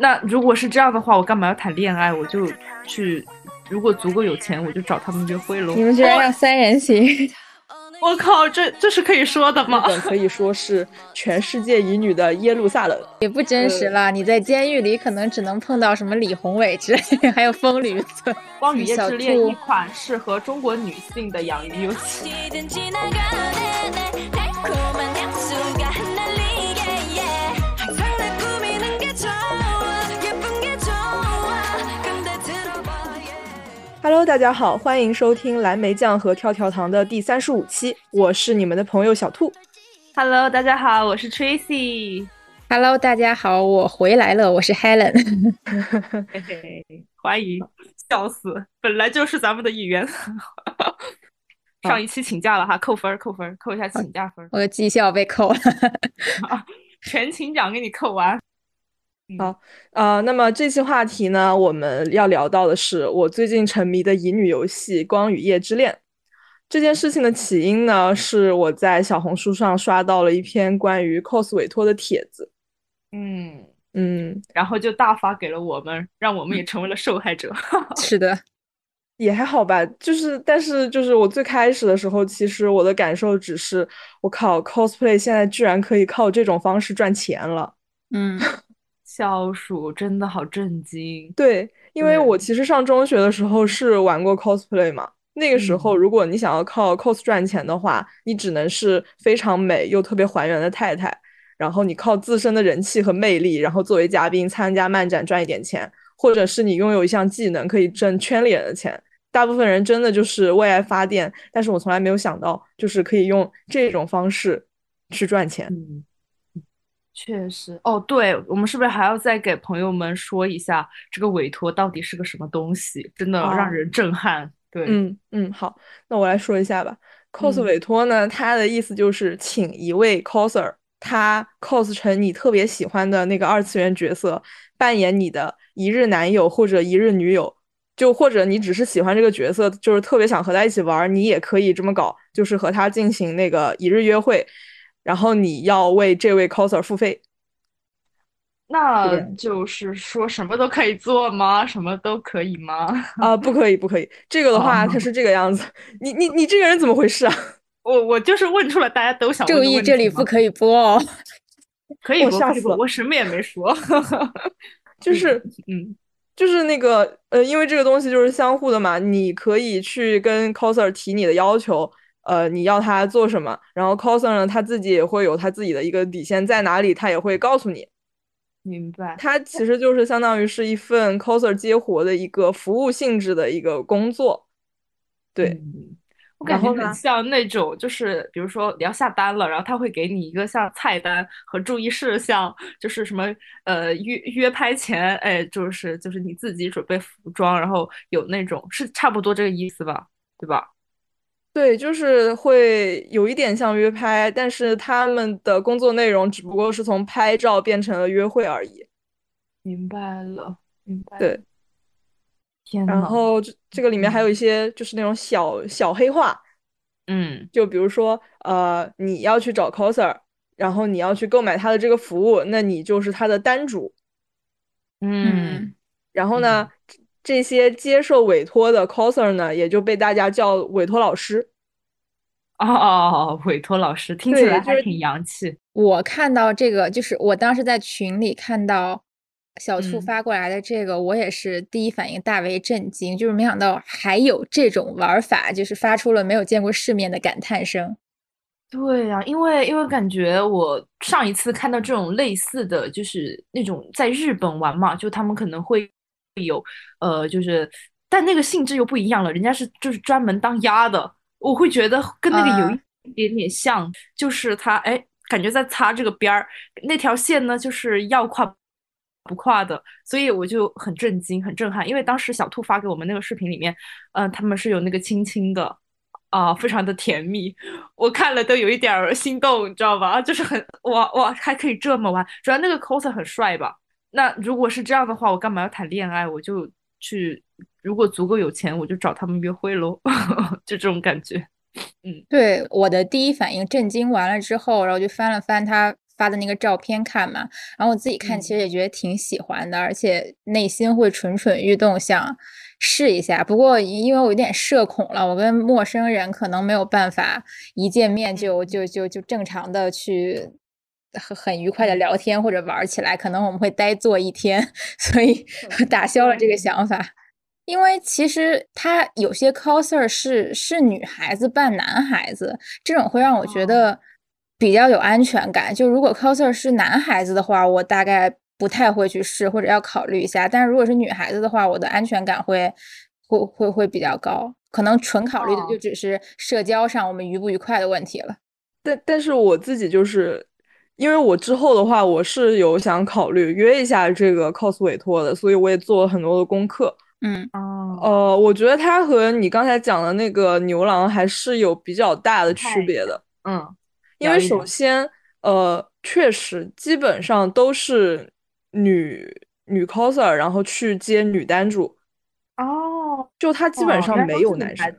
那如果是这样的话，我干嘛要谈恋爱？我就去，如果足够有钱，我就找他们约会喽。你们居然让三人行？我靠，这这是可以说的吗？日本可以说是全世界乙女的耶路撒冷，也不真实了。你在监狱里可能只能碰到什么李宏伟之类，还有风驴子。光与夜之恋一款适合中国女性的养鱼游戏。Hello，大家好，欢迎收听蓝莓酱和跳跳糖的第三十五期，我是你们的朋友小兔。Hello，大家好，我是 Tracy。Hello，大家好，我回来了，我是 Helen。嘿嘿，欢迎，笑死，本来就是咱们的一员。上一期请假了哈，扣分，扣分，扣一下请假分。我的绩效被扣了，全勤奖给你扣完。好，呃，那么这期话题呢，我们要聊到的是我最近沉迷的乙女游戏《光与夜之恋》。这件事情的起因呢，是我在小红书上刷到了一篇关于 cos 委托的帖子，嗯嗯，然后就大发给了我们，让我们也成为了受害者。是的，也还好吧，就是，但是就是我最开始的时候，其实我的感受只是，我靠，cosplay 现在居然可以靠这种方式赚钱了，嗯。消暑真的好震惊，对，因为我其实上中学的时候是玩过 cosplay 嘛，那个时候如果你想要靠 cos 赚钱的话，你只能是非常美又特别还原的太太，然后你靠自身的人气和魅力，然后作为嘉宾参加漫展赚一点钱，或者是你拥有一项技能可以挣圈里人的钱。大部分人真的就是为爱发电，但是我从来没有想到，就是可以用这种方式去赚钱。确实哦，对我们是不是还要再给朋友们说一下这个委托到底是个什么东西？真的让人震撼。对，嗯嗯，好，那我来说一下吧。cos 委托呢，它的意思就是请一位 coser，他 cos 成你特别喜欢的那个二次元角色，扮演你的一日男友或者一日女友，就或者你只是喜欢这个角色，就是特别想和他一起玩，你也可以这么搞，就是和他进行那个一日约会。然后你要为这位 coser 付费，那就是说什么都可以做吗？什么都可以吗？啊，不可以，不可以。这个的话，它是这个样子。你你你这个人怎么回事啊？我我就是问出了大家都想注意，这里不可以播哦。可以播，可以播。我什么也没说，就是嗯，就是那个呃，因为这个东西就是相互的嘛，你可以去跟 coser 提你的要求。呃，你要他做什么？然后 coser 呢，他自己也会有他自己的一个底线在哪里，他也会告诉你。明白。他其实就是相当于是一份 coser 接活的一个服务性质的一个工作。对，我感觉很像那种，就是比如说你要下单了，然后他会给你一个像菜单和注意事项，就是什么呃约约拍前，哎，就是就是你自己准备服装，然后有那种是差不多这个意思吧，对吧？对，就是会有一点像约拍，但是他们的工作内容只不过是从拍照变成了约会而已。明白了，明白。对，天然后这这个里面还有一些就是那种小小黑话，嗯，就比如说呃，你要去找 coser，然后你要去购买他的这个服务，那你就是他的单主。嗯，然后呢？这些接受委托的 coser 呢，也就被大家叫委托老师。哦哦哦，委托老师听起来还挺洋气。我看到这个，就是我当时在群里看到小兔发过来的这个，我也是第一反应大为震惊，就是没想到还有这种玩法，就是发出了没有见过世面的感叹声。对呀，因为因为感觉我上一次看到这种类似的就是那种在日本玩嘛，就他们可能会。有，呃，就是，但那个性质又不一样了。人家是就是专门当鸭的，我会觉得跟那个有一点点像，就是他哎，感觉在擦这个边儿，那条线呢就是要跨不跨的，所以我就很震惊，很震撼。因为当时小兔发给我们那个视频里面，嗯，他们是有那个亲亲的，啊，非常的甜蜜，我看了都有一点心动，你知道吧？就是很哇哇，还可以这么玩，主要那个 coser 很帅吧。那如果是这样的话，我干嘛要谈恋爱？我就去，如果足够有钱，我就找他们约会喽，就这种感觉。嗯，对，我的第一反应震惊完了之后，然后就翻了翻他发的那个照片看嘛，然后我自己看其实也觉得挺喜欢的，而且内心会蠢蠢欲动，想试一下。不过因为我有点社恐了，我跟陌生人可能没有办法一见面就就就就正常的去很很愉快的聊天或者玩起来，可能我们会呆坐一天，所以打消了这个想法。因为其实他有些 coser 是是女孩子扮男孩子，这种会让我觉得比较有安全感。就如果 coser 是男孩子的话，我大概不太会去试或者要考虑一下。但是如果是女孩子的话，我的安全感会会会会比较高。可能纯考虑的就只是社交上我们愉不愉快的问题了。但但是我自己就是因为我之后的话，我是有想考虑约一下这个 cos 委托的，所以我也做了很多的功课。嗯哦，呃，我觉得它和你刚才讲的那个牛郎还是有比较大的区别的。嗯，因为首先，呃，确实基本上都是女女 coser，然后去接女单主。哦，就他基本上没有男生，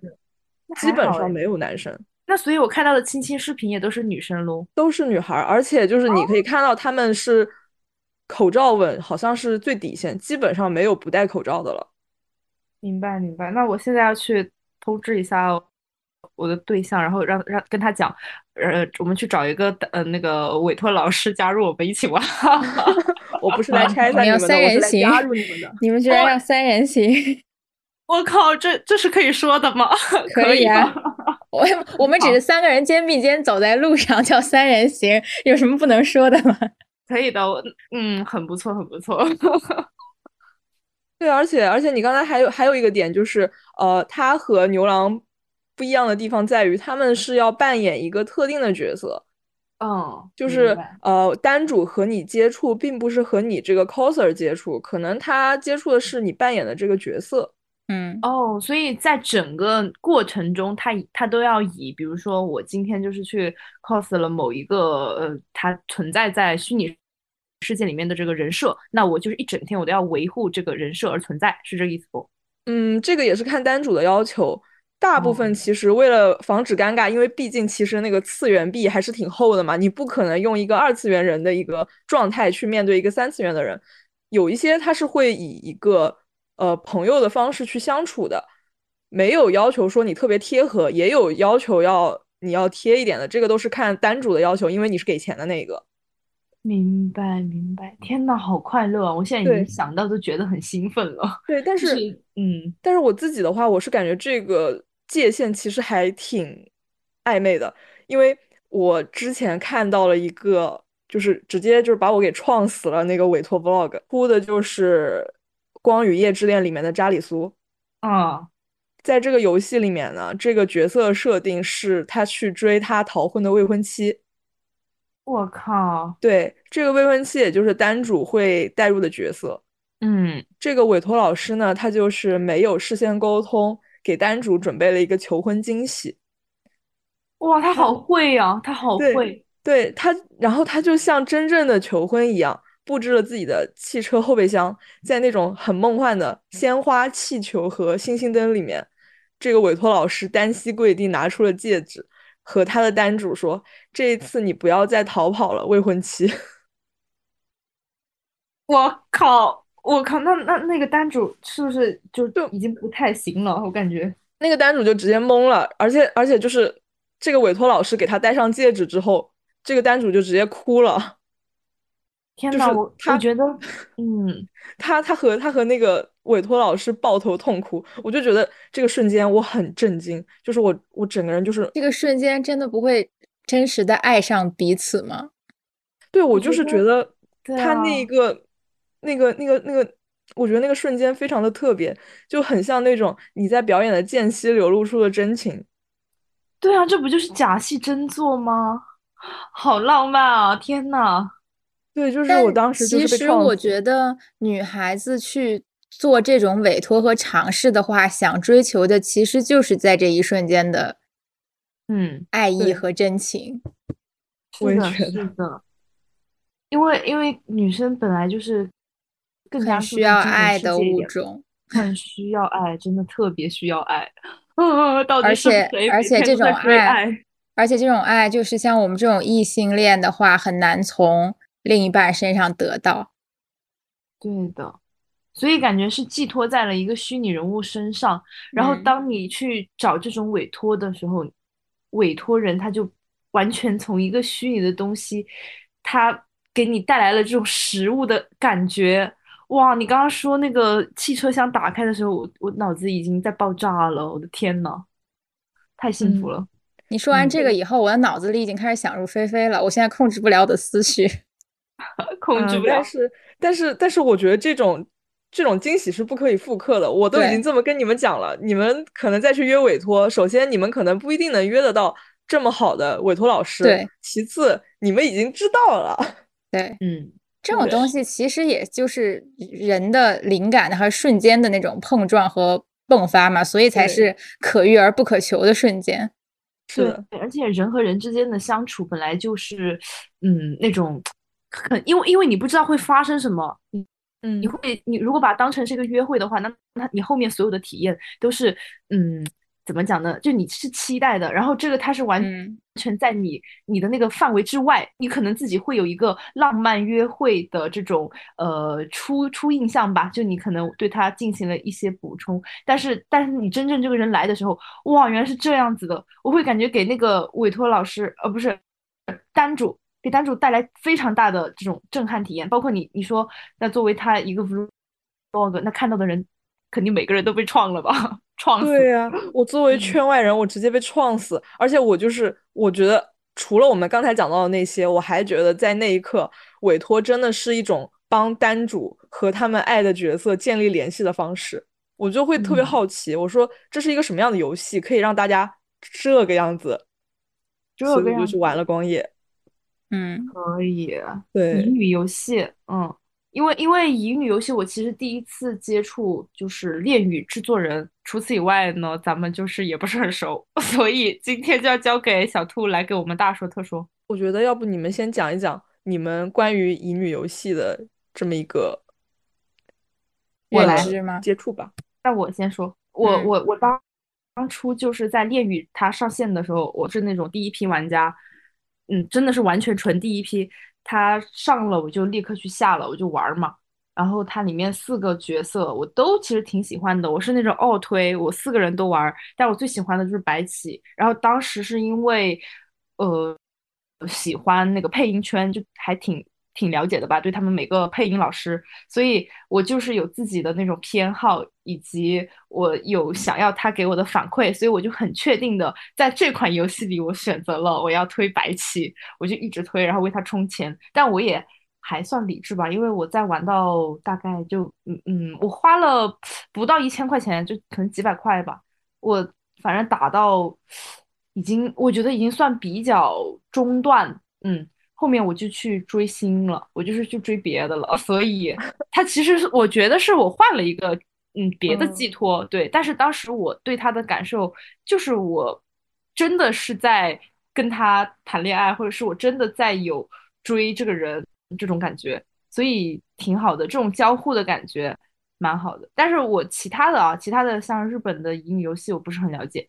基本上没有男生。那所以我看到的亲亲视频也都是女生咯，都是女孩，而且就是你可以看到他们是口罩吻，好像是最底线，基本上没有不戴口罩的了。明白明白，那我现在要去通知一下我的对象，然后让让跟他讲，呃，我们去找一个呃那个委托老师加入我们一起玩。我不是来拆散你们的，我是来加入你们的。你们居然要三人行？我靠，这这是可以说的吗？可以啊，我我们只是三个人肩并肩走在路上叫三人行，有什么不能说的吗？可以的，我嗯，很不错，很不错。对，而且而且你刚才还有还有一个点就是，呃，他和牛郎不一样的地方在于，他们是要扮演一个特定的角色，嗯，就是呃，单主和你接触，并不是和你这个 coser 接触，可能他接触的是你扮演的这个角色，嗯，哦，所以在整个过程中，他他都要以，比如说我今天就是去 cos 了某一个呃，他存在在虚拟。世界里面的这个人设，那我就是一整天我都要维护这个人设而存在，是这个意思不？嗯，这个也是看单主的要求。大部分其实为了防止尴尬，因为毕竟其实那个次元壁还是挺厚的嘛，你不可能用一个二次元人的一个状态去面对一个三次元的人。有一些他是会以一个呃朋友的方式去相处的，没有要求说你特别贴合，也有要求要你要贴一点的，这个都是看单主的要求，因为你是给钱的那个。明白明白，天呐，好快乐啊！我现在已经想到都觉得很兴奋了。对，但是嗯，但是我自己的话，我是感觉这个界限其实还挺暧昧的，因为我之前看到了一个，就是直接就是把我给撞死了那个委托 vlog，哭的就是《光与夜之恋》里面的扎里苏。啊，在这个游戏里面呢，这个角色设定是他去追他逃婚的未婚妻。我靠！对，这个未婚妻也就是单主会带入的角色。嗯，这个委托老师呢，他就是没有事先沟通，给单主准备了一个求婚惊喜。哇，他好会呀！他好会。对他，然后他就像真正的求婚一样，布置了自己的汽车后备箱，在那种很梦幻的鲜花、气球和星星灯里面，这个委托老师单膝跪地拿出了戒指。和他的单主说：“这一次你不要再逃跑了，未婚妻。”我靠！我靠！那那那个单主是不是就就已经不太行了？我感觉那个单主就直接懵了，而且而且就是这个委托老师给他戴上戒指之后，这个单主就直接哭了。天呐，我我觉得，嗯，他他和他和那个委托老师抱头痛哭，我就觉得这个瞬间我很震惊，就是我我整个人就是这个瞬间真的不会真实的爱上彼此吗？对，我就是觉得他那一个那个那个那个，我觉得那个瞬间非常的特别，就很像那种你在表演的间隙流露出的真情。对啊，这不就是假戏真做吗？好浪漫啊！天呐！对，就是我当时其实我觉得女孩子去做这种委托和尝试的话，想追求的其实就是在这一瞬间的，嗯，爱意和真情。我也觉得，是的，因为因为女生本来就是更加需要爱的物种，很需要爱，真的特别需要爱。嗯，到底而且而且这种爱。而且这种爱就是像我们这种异性恋的话，很难从另一半身上得到。对的，所以感觉是寄托在了一个虚拟人物身上。然后当你去找这种委托的时候，委托人他就完全从一个虚拟的东西，他给你带来了这种实物的感觉。哇，你刚刚说那个汽车厢打开的时候，我我脑子已经在爆炸了，我的天呐，太幸福了！你说完这个以后，我的脑子里已经开始想入非非了，我现在控制不了我的思绪，控制不了。但是，但是，但是，我觉得这种这种惊喜是不可以复刻的。我都已经这么跟你们讲了，你们可能再去约委托，首先你们可能不一定能约得到这么好的委托老师，对。其次，你们已经知道了，对，嗯。这种东西其实也就是人的灵感和瞬间的那种碰撞和迸发嘛，所以才是可遇而不可求的瞬间。是的，而且人和人之间的相处本来就是，嗯，那种很因为因为你不知道会发生什么，嗯，你会你如果把它当成是一个约会的话，那那你后面所有的体验都是嗯。怎么讲呢？就你是期待的，然后这个它是完全在你你的那个范围之外，你可能自己会有一个浪漫约会的这种呃初初印象吧，就你可能对他进行了一些补充，但是但是你真正这个人来的时候，哇，原来是这样子的，我会感觉给那个委托老师呃不是单主给单主带来非常大的这种震撼体验，包括你你说那作为他一个 vlog，那看到的人肯定每个人都被创了吧。创对呀，我作为圈外人，我直接被创死。而且我就是，我觉得除了我们刚才讲到的那些，我还觉得在那一刻，委托真的是一种帮单主和他们爱的角色建立联系的方式。我就会特别好奇，我说这是一个什么样的游戏，可以让大家这个样子？所以就去玩了光夜。嗯，可以。对，乙女游戏，嗯。因为因为乙女游戏，我其实第一次接触就是恋与制作人，除此以外呢，咱们就是也不是很熟，所以今天就要交给小兔来给我们大说特说。我觉得要不你们先讲一讲你们关于乙女游戏的这么一个认知吗？接触吧。那我先说，我我我当当初就是在恋与它上线的时候，我是那种第一批玩家，嗯，真的是完全纯第一批。它上了我就立刻去下了，我就玩嘛。然后它里面四个角色我都其实挺喜欢的，我是那种奥推，我四个人都玩。但我最喜欢的就是白起。然后当时是因为，呃，喜欢那个配音圈，就还挺。挺了解的吧，对他们每个配音老师，所以我就是有自己的那种偏好，以及我有想要他给我的反馈，所以我就很确定的在这款游戏里，我选择了我要推白起，我就一直推，然后为他充钱。但我也还算理智吧，因为我在玩到大概就嗯嗯，我花了不到一千块钱，就可能几百块吧，我反正打到已经，我觉得已经算比较中段，嗯。后面我就去追星了，我就是去追别的了，所以他其实是我觉得是我换了一个嗯别的寄托，对。但是当时我对他的感受就是我真的是在跟他谈恋爱，或者是我真的在有追这个人这种感觉，所以挺好的，这种交互的感觉蛮好的。但是我其他的啊，其他的像日本的乙女游戏我不是很了解。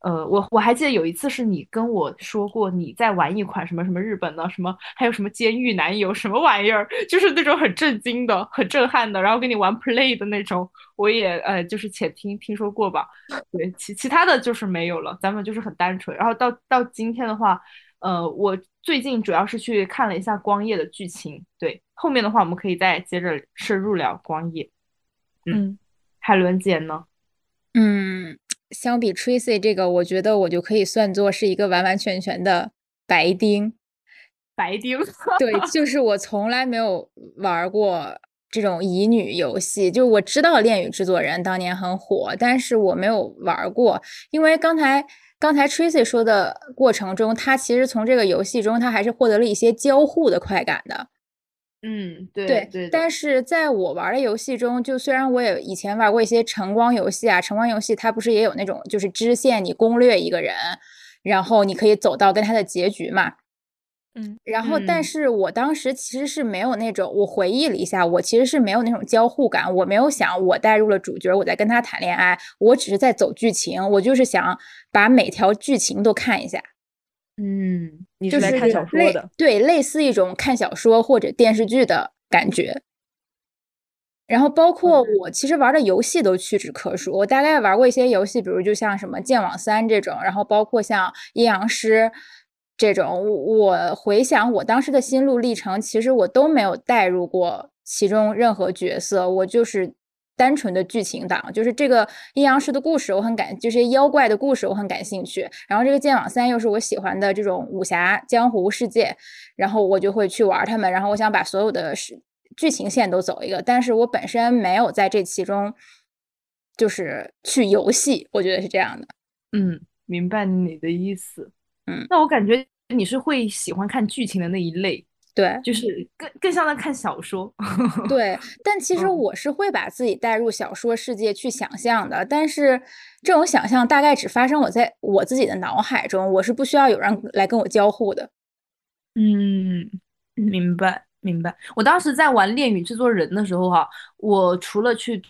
呃，我我还记得有一次是你跟我说过你在玩一款什么什么日本的什么，还有什么监狱男友什么玩意儿，就是那种很震惊的、很震撼的，然后跟你玩 play 的那种，我也呃就是且听听说过吧。对，其其他的就是没有了，咱们就是很单纯。然后到到今天的话，呃，我最近主要是去看了一下光夜的剧情，对，后面的话我们可以再接着深入聊光夜。嗯，海伦姐呢？嗯。相比 Tracy 这个，我觉得我就可以算作是一个完完全全的白丁。白丁，对，就是我从来没有玩过这种乙女游戏。就我知道《恋与制作人》当年很火，但是我没有玩过。因为刚才刚才 Tracy 说的过程中，他其实从这个游戏中，他还是获得了一些交互的快感的。嗯，对对对，但是在我玩的游戏中，就虽然我也以前玩过一些晨光游戏啊，晨光游戏它不是也有那种就是支线，你攻略一个人，然后你可以走到跟他的结局嘛。嗯，然后但是我当时其实是没有那种，我回忆了一下，我其实是没有那种交互感，我没有想我带入了主角，我在跟他谈恋爱，我只是在走剧情，我就是想把每条剧情都看一下。嗯，你就是来看小说类的。对，类似一种看小说或者电视剧的感觉。然后包括我其实玩的游戏都屈指可数，我大概玩过一些游戏，比如就像什么《剑网三》这种，然后包括像《阴阳师》这种。我回想我当时的心路历程，其实我都没有带入过其中任何角色，我就是单纯的剧情党，就是这个阴阳师的故事我很感，就是妖怪的故事我很感兴趣。然后这个《剑网三》又是我喜欢的这种武侠江湖世界，然后我就会去玩他们，然后我想把所有的是。剧情线都走一个，但是我本身没有在这其中，就是去游戏，我觉得是这样的。嗯，明白你的意思。嗯，那我感觉你是会喜欢看剧情的那一类，对，就是更更像在看小说。对，但其实我是会把自己带入小说世界去想象的，但是这种想象大概只发生我在我自己的脑海中，我是不需要有人来跟我交互的。嗯，明白。明白，我当时在玩《恋与制作人》的时候，哈，我除了去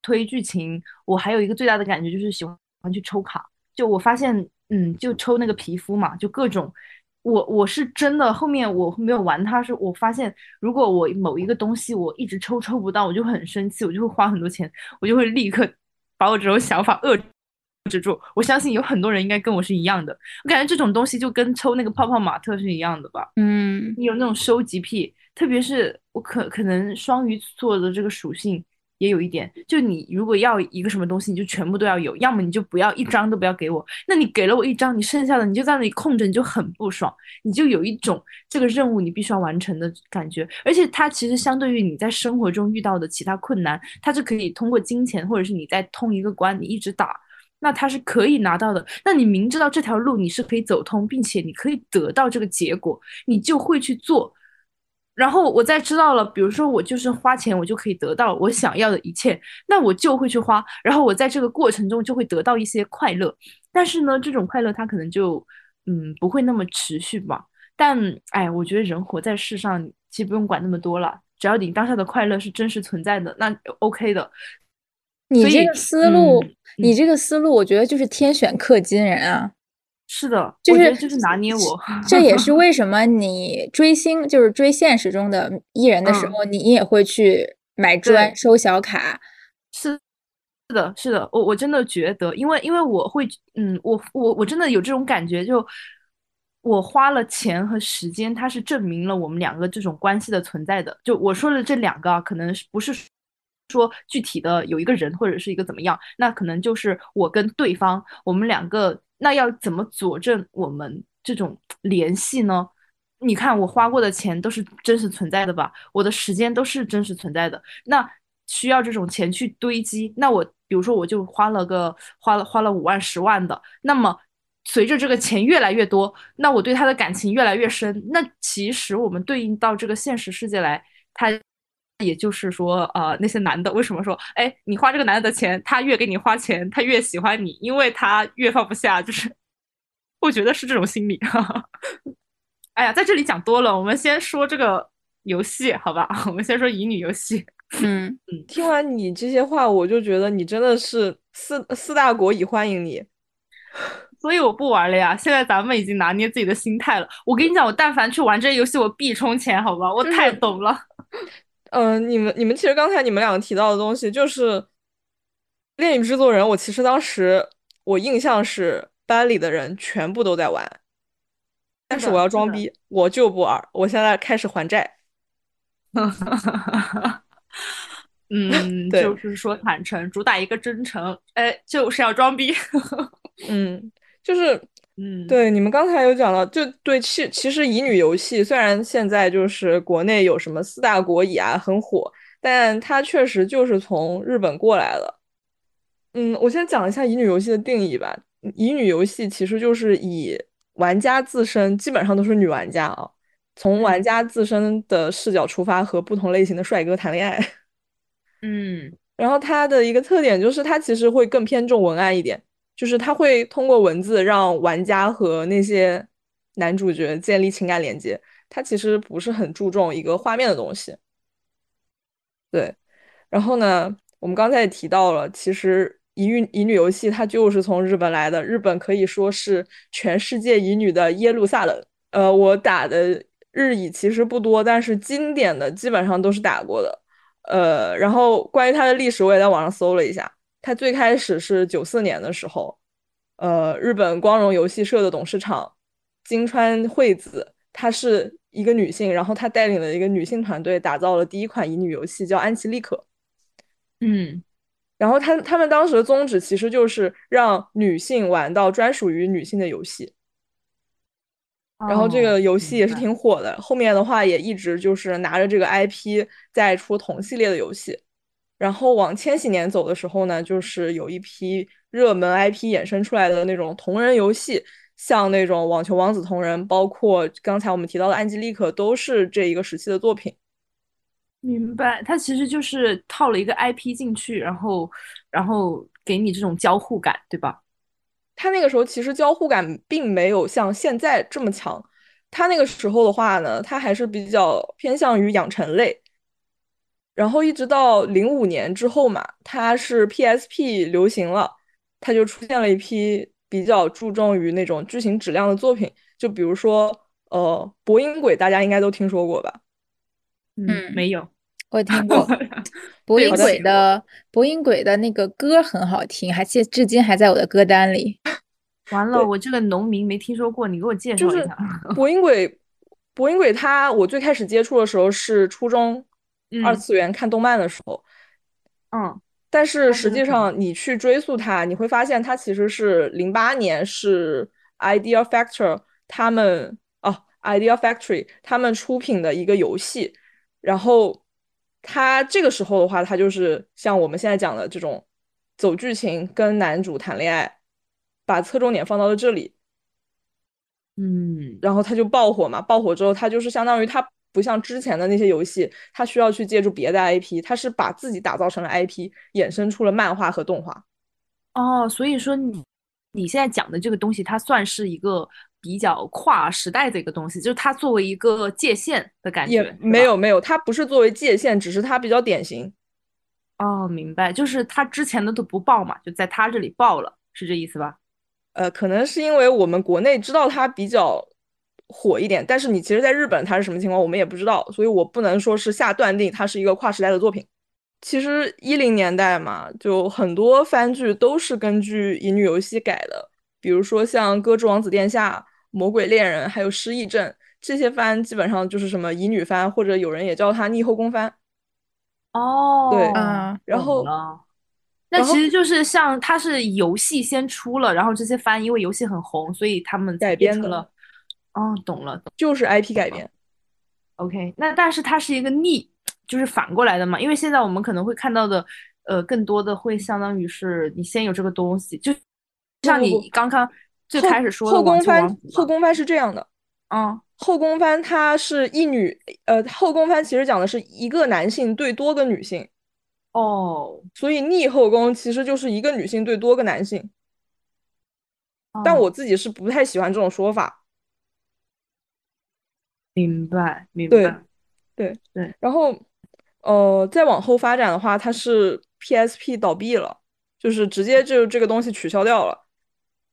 推剧情，我还有一个最大的感觉就是喜欢去抽卡。就我发现，嗯，就抽那个皮肤嘛，就各种。我我是真的，后面我没有玩它，是我发现，如果我某一个东西我一直抽抽不到，我就很生气，我就会花很多钱，我就会立刻把我这种想法遏制住。我相信有很多人应该跟我是一样的，我感觉这种东西就跟抽那个泡泡玛特是一样的吧。嗯，你有那种收集癖。特别是我可可能双鱼座的这个属性也有一点，就你如果要一个什么东西，你就全部都要有，要么你就不要一张都不要给我。那你给了我一张，你剩下的你就在那里空着，你就很不爽，你就有一种这个任务你必须要完成的感觉。而且它其实相对于你在生活中遇到的其他困难，它是可以通过金钱或者是你在通一个关，你一直打，那它是可以拿到的。那你明知道这条路你是可以走通，并且你可以得到这个结果，你就会去做。然后我再知道了，比如说我就是花钱，我就可以得到我想要的一切，那我就会去花。然后我在这个过程中就会得到一些快乐，但是呢，这种快乐它可能就嗯不会那么持续吧。但哎，我觉得人活在世上，其实不用管那么多了，只要你当下的快乐是真实存在的，那 OK 的。你这个思路，你这个思路，我觉得就是天选氪金人啊。是的，就是就是拿捏我，这也是为什么你 追星就是追现实中的艺人的时候，你也会去买砖收小卡。是是的，是的，我我真的觉得，因为因为我会，嗯，我我我真的有这种感觉，就我花了钱和时间，它是证明了我们两个这种关系的存在的。就我说的这两个啊，可能是不是说具体的有一个人或者是一个怎么样，那可能就是我跟对方，我们两个。那要怎么佐证我们这种联系呢？你看我花过的钱都是真实存在的吧？我的时间都是真实存在的。那需要这种钱去堆积。那我比如说我就花了个花了花了五万十万的。那么随着这个钱越来越多，那我对他的感情越来越深。那其实我们对应到这个现实世界来，他。也就是说，呃，那些男的为什么说，哎，你花这个男的的钱，他越给你花钱，他越喜欢你，因为他越放不下，就是，我觉得是这种心理。哎呀，在这里讲多了，我们先说这个游戏，好吧？我们先说乙女游戏。嗯嗯，听完你这些话，我就觉得你真的是四四大国已欢迎你，所以我不玩了呀。现在咱们已经拿捏自己的心态了。我跟你讲，我但凡去玩这些游戏，我必充钱，好吧？我太懂了。嗯，你们你们其实刚才你们两个提到的东西，就是《恋与制作人》。我其实当时我印象是班里的人全部都在玩，但是我要装逼，我就不玩。我现在开始还债。嗯，就是说坦诚，主打一个真诚。哎，就是要装逼。嗯，就是。嗯，对，你们刚才有讲到，就对，其其实乙女游戏虽然现在就是国内有什么四大国乙啊很火，但它确实就是从日本过来的。嗯，我先讲一下乙女游戏的定义吧。乙女游戏其实就是以玩家自身，基本上都是女玩家啊，从玩家自身的视角出发，和不同类型的帅哥谈恋爱。嗯，然后它的一个特点就是，它其实会更偏重文案一点。就是他会通过文字让玩家和那些男主角建立情感连接，他其实不是很注重一个画面的东西。对，然后呢，我们刚才也提到了，其实乙女乙女游戏它就是从日本来的，日本可以说是全世界乙女的耶路撒冷。呃，我打的日乙其实不多，但是经典的基本上都是打过的。呃，然后关于它的历史，我也在网上搜了一下，它最开始是九四年的时候，呃，日本光荣游戏社的董事长金川惠子，她是一个女性，然后她带领了一个女性团队，打造了第一款乙女游戏，叫安琪丽可。嗯。然后他他们当时的宗旨其实就是让女性玩到专属于女性的游戏，然后这个游戏也是挺火的。后面的话也一直就是拿着这个 IP 在出同系列的游戏。然后往千禧年走的时候呢，就是有一批热门 IP 衍生出来的那种同人游戏，像那种网球王子同人，包括刚才我们提到的安吉丽可，都是这一个时期的作品。明白，它其实就是套了一个 IP 进去，然后，然后给你这种交互感，对吧？它那个时候其实交互感并没有像现在这么强。它那个时候的话呢，它还是比较偏向于养成类。然后一直到零五年之后嘛，它是 PSP 流行了，它就出现了一批比较注重于那种剧情质量的作品，就比如说呃，博音鬼，大家应该都听说过吧？嗯，没有。我听过 博音鬼的博音鬼的那个歌很好听，还现至今还在我的歌单里。完了，我这个农民没听说过，你给我介绍一下。博音鬼，博音鬼，他我最开始接触的时候是初中二次元看动漫的时候。嗯。但是实际上你去追溯它，你会发现它其实是零八年是 Idea Factory 他们哦 Idea Factory 他们出品的一个游戏，然后。它这个时候的话，它就是像我们现在讲的这种走剧情跟男主谈恋爱，把侧重点放到了这里，嗯，然后他就爆火嘛。爆火之后，他就是相当于他不像之前的那些游戏，它需要去借助别的 IP，它是把自己打造成了 IP，衍生出了漫画和动画。哦，所以说你你现在讲的这个东西，它算是一个。比较跨时代的一个东西，就是它作为一个界限的感觉，也没有没有，它不是作为界限，只是它比较典型。哦，明白，就是它之前的都不爆嘛，就在它这里爆了，是这意思吧？呃，可能是因为我们国内知道它比较火一点，但是你其实在日本它是什么情况，我们也不知道，所以我不能说是下断定它是一个跨时代的作品。其实一零年代嘛，就很多番剧都是根据乙女游戏改的，比如说像《歌之王子殿下》。魔鬼恋人还有失忆症这些番基本上就是什么乙女番，或者有人也叫它逆后宫番。哦，对，嗯然后那其实就是像它是游戏先出了，然后这些番因为游戏很红，所以他们改编了。哦，懂了，就是 IP 改编。OK，那但是它是一个逆，就是反过来的嘛？因为现在我们可能会看到的，呃，更多的会相当于是你先有这个东西，就像你刚刚。最开始说后宫番，后宫番是这样的，嗯，后宫番它是一女，呃，后宫番其实讲的是一个男性对多个女性，哦，所以逆后宫其实就是一个女性对多个男性，但我自己是不太喜欢这种说法。明白，明白，对，对，对。然后，呃，再往后发展的话，它是 PSP 倒闭了，就是直接就这个东西取消掉了。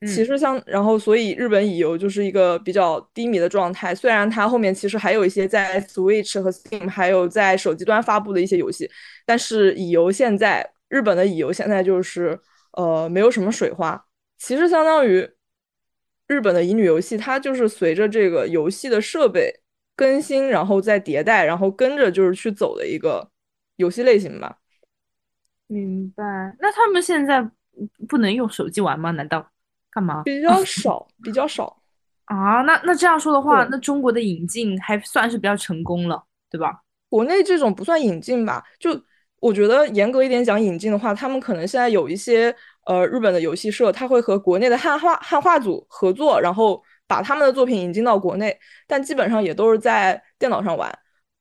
其实像，然后所以日本乙游就是一个比较低迷的状态。虽然它后面其实还有一些在 Switch 和 Steam 还有在手机端发布的一些游戏，但是乙游现在日本的乙游现在就是呃没有什么水花。其实相当于日本的乙女游戏，它就是随着这个游戏的设备更新，然后再迭代，然后跟着就是去走的一个游戏类型吧。明白。那他们现在不能用手机玩吗？难道？干嘛？比较少，比较少 啊。那那这样说的话，那中国的引进还算是比较成功了，对吧？国内这种不算引进吧？就我觉得严格一点讲，引进的话，他们可能现在有一些呃日本的游戏社，他会和国内的汉化汉化组合作，然后把他们的作品引进到国内，但基本上也都是在电脑上玩。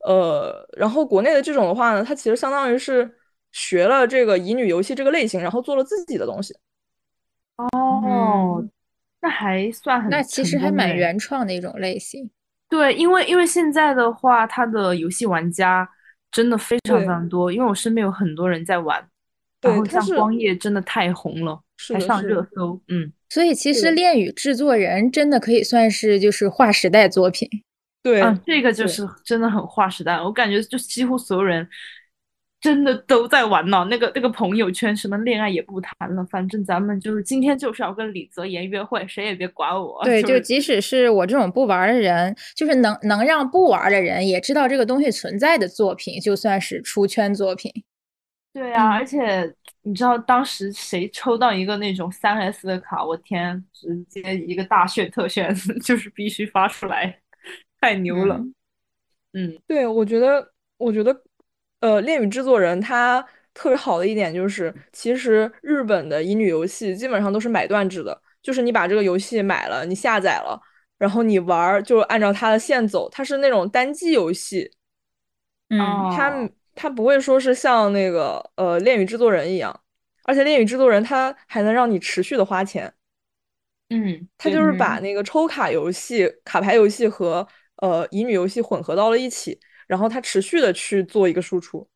呃，然后国内的这种的话呢，它其实相当于是学了这个乙女游戏这个类型，然后做了自己的东西。哦，那还算很，那其实还蛮原创的一种类型。对，因为因为现在的话，它的游戏玩家真的非常非常多，因为我身边有很多人在玩。然后像对它是光夜真的太红了，还上热搜。嗯，所以其实恋与制作人真的可以算是就是划时代作品。对，啊，这个就是真的很划时代，我感觉就几乎所有人真的都在玩呢。那个那个朋友圈什么恋爱也不谈了，反正咱们就是今天就是要跟李泽言约会，谁也别管我。对，就就即使是我这种不玩儿的人，就是能能让不玩儿的人也知道这个东西存在的作品，就算是出圈作品。对啊，嗯而且你知道当时谁抽到一个那种三 S 的卡，我天，直接一个大炫特炫，就是必须发出来，太牛了。嗯。嗯。对，我觉得，我觉得，呃，恋与制作人他特别好的一点就是，其实日本的乙女游戏基本上都是买断制的，就是你把这个游戏买了，你下载了，然后你玩儿就按照它的线走，它是那种单机游戏，嗯，它哦它不会说是像那个呃恋与制作人一样，而且恋与制作人它还能让你持续的花钱。嗯，它就是把嗯那个抽卡游戏、卡牌游戏和呃乙女游戏混合到了一起，然后它持续的去做一个输出。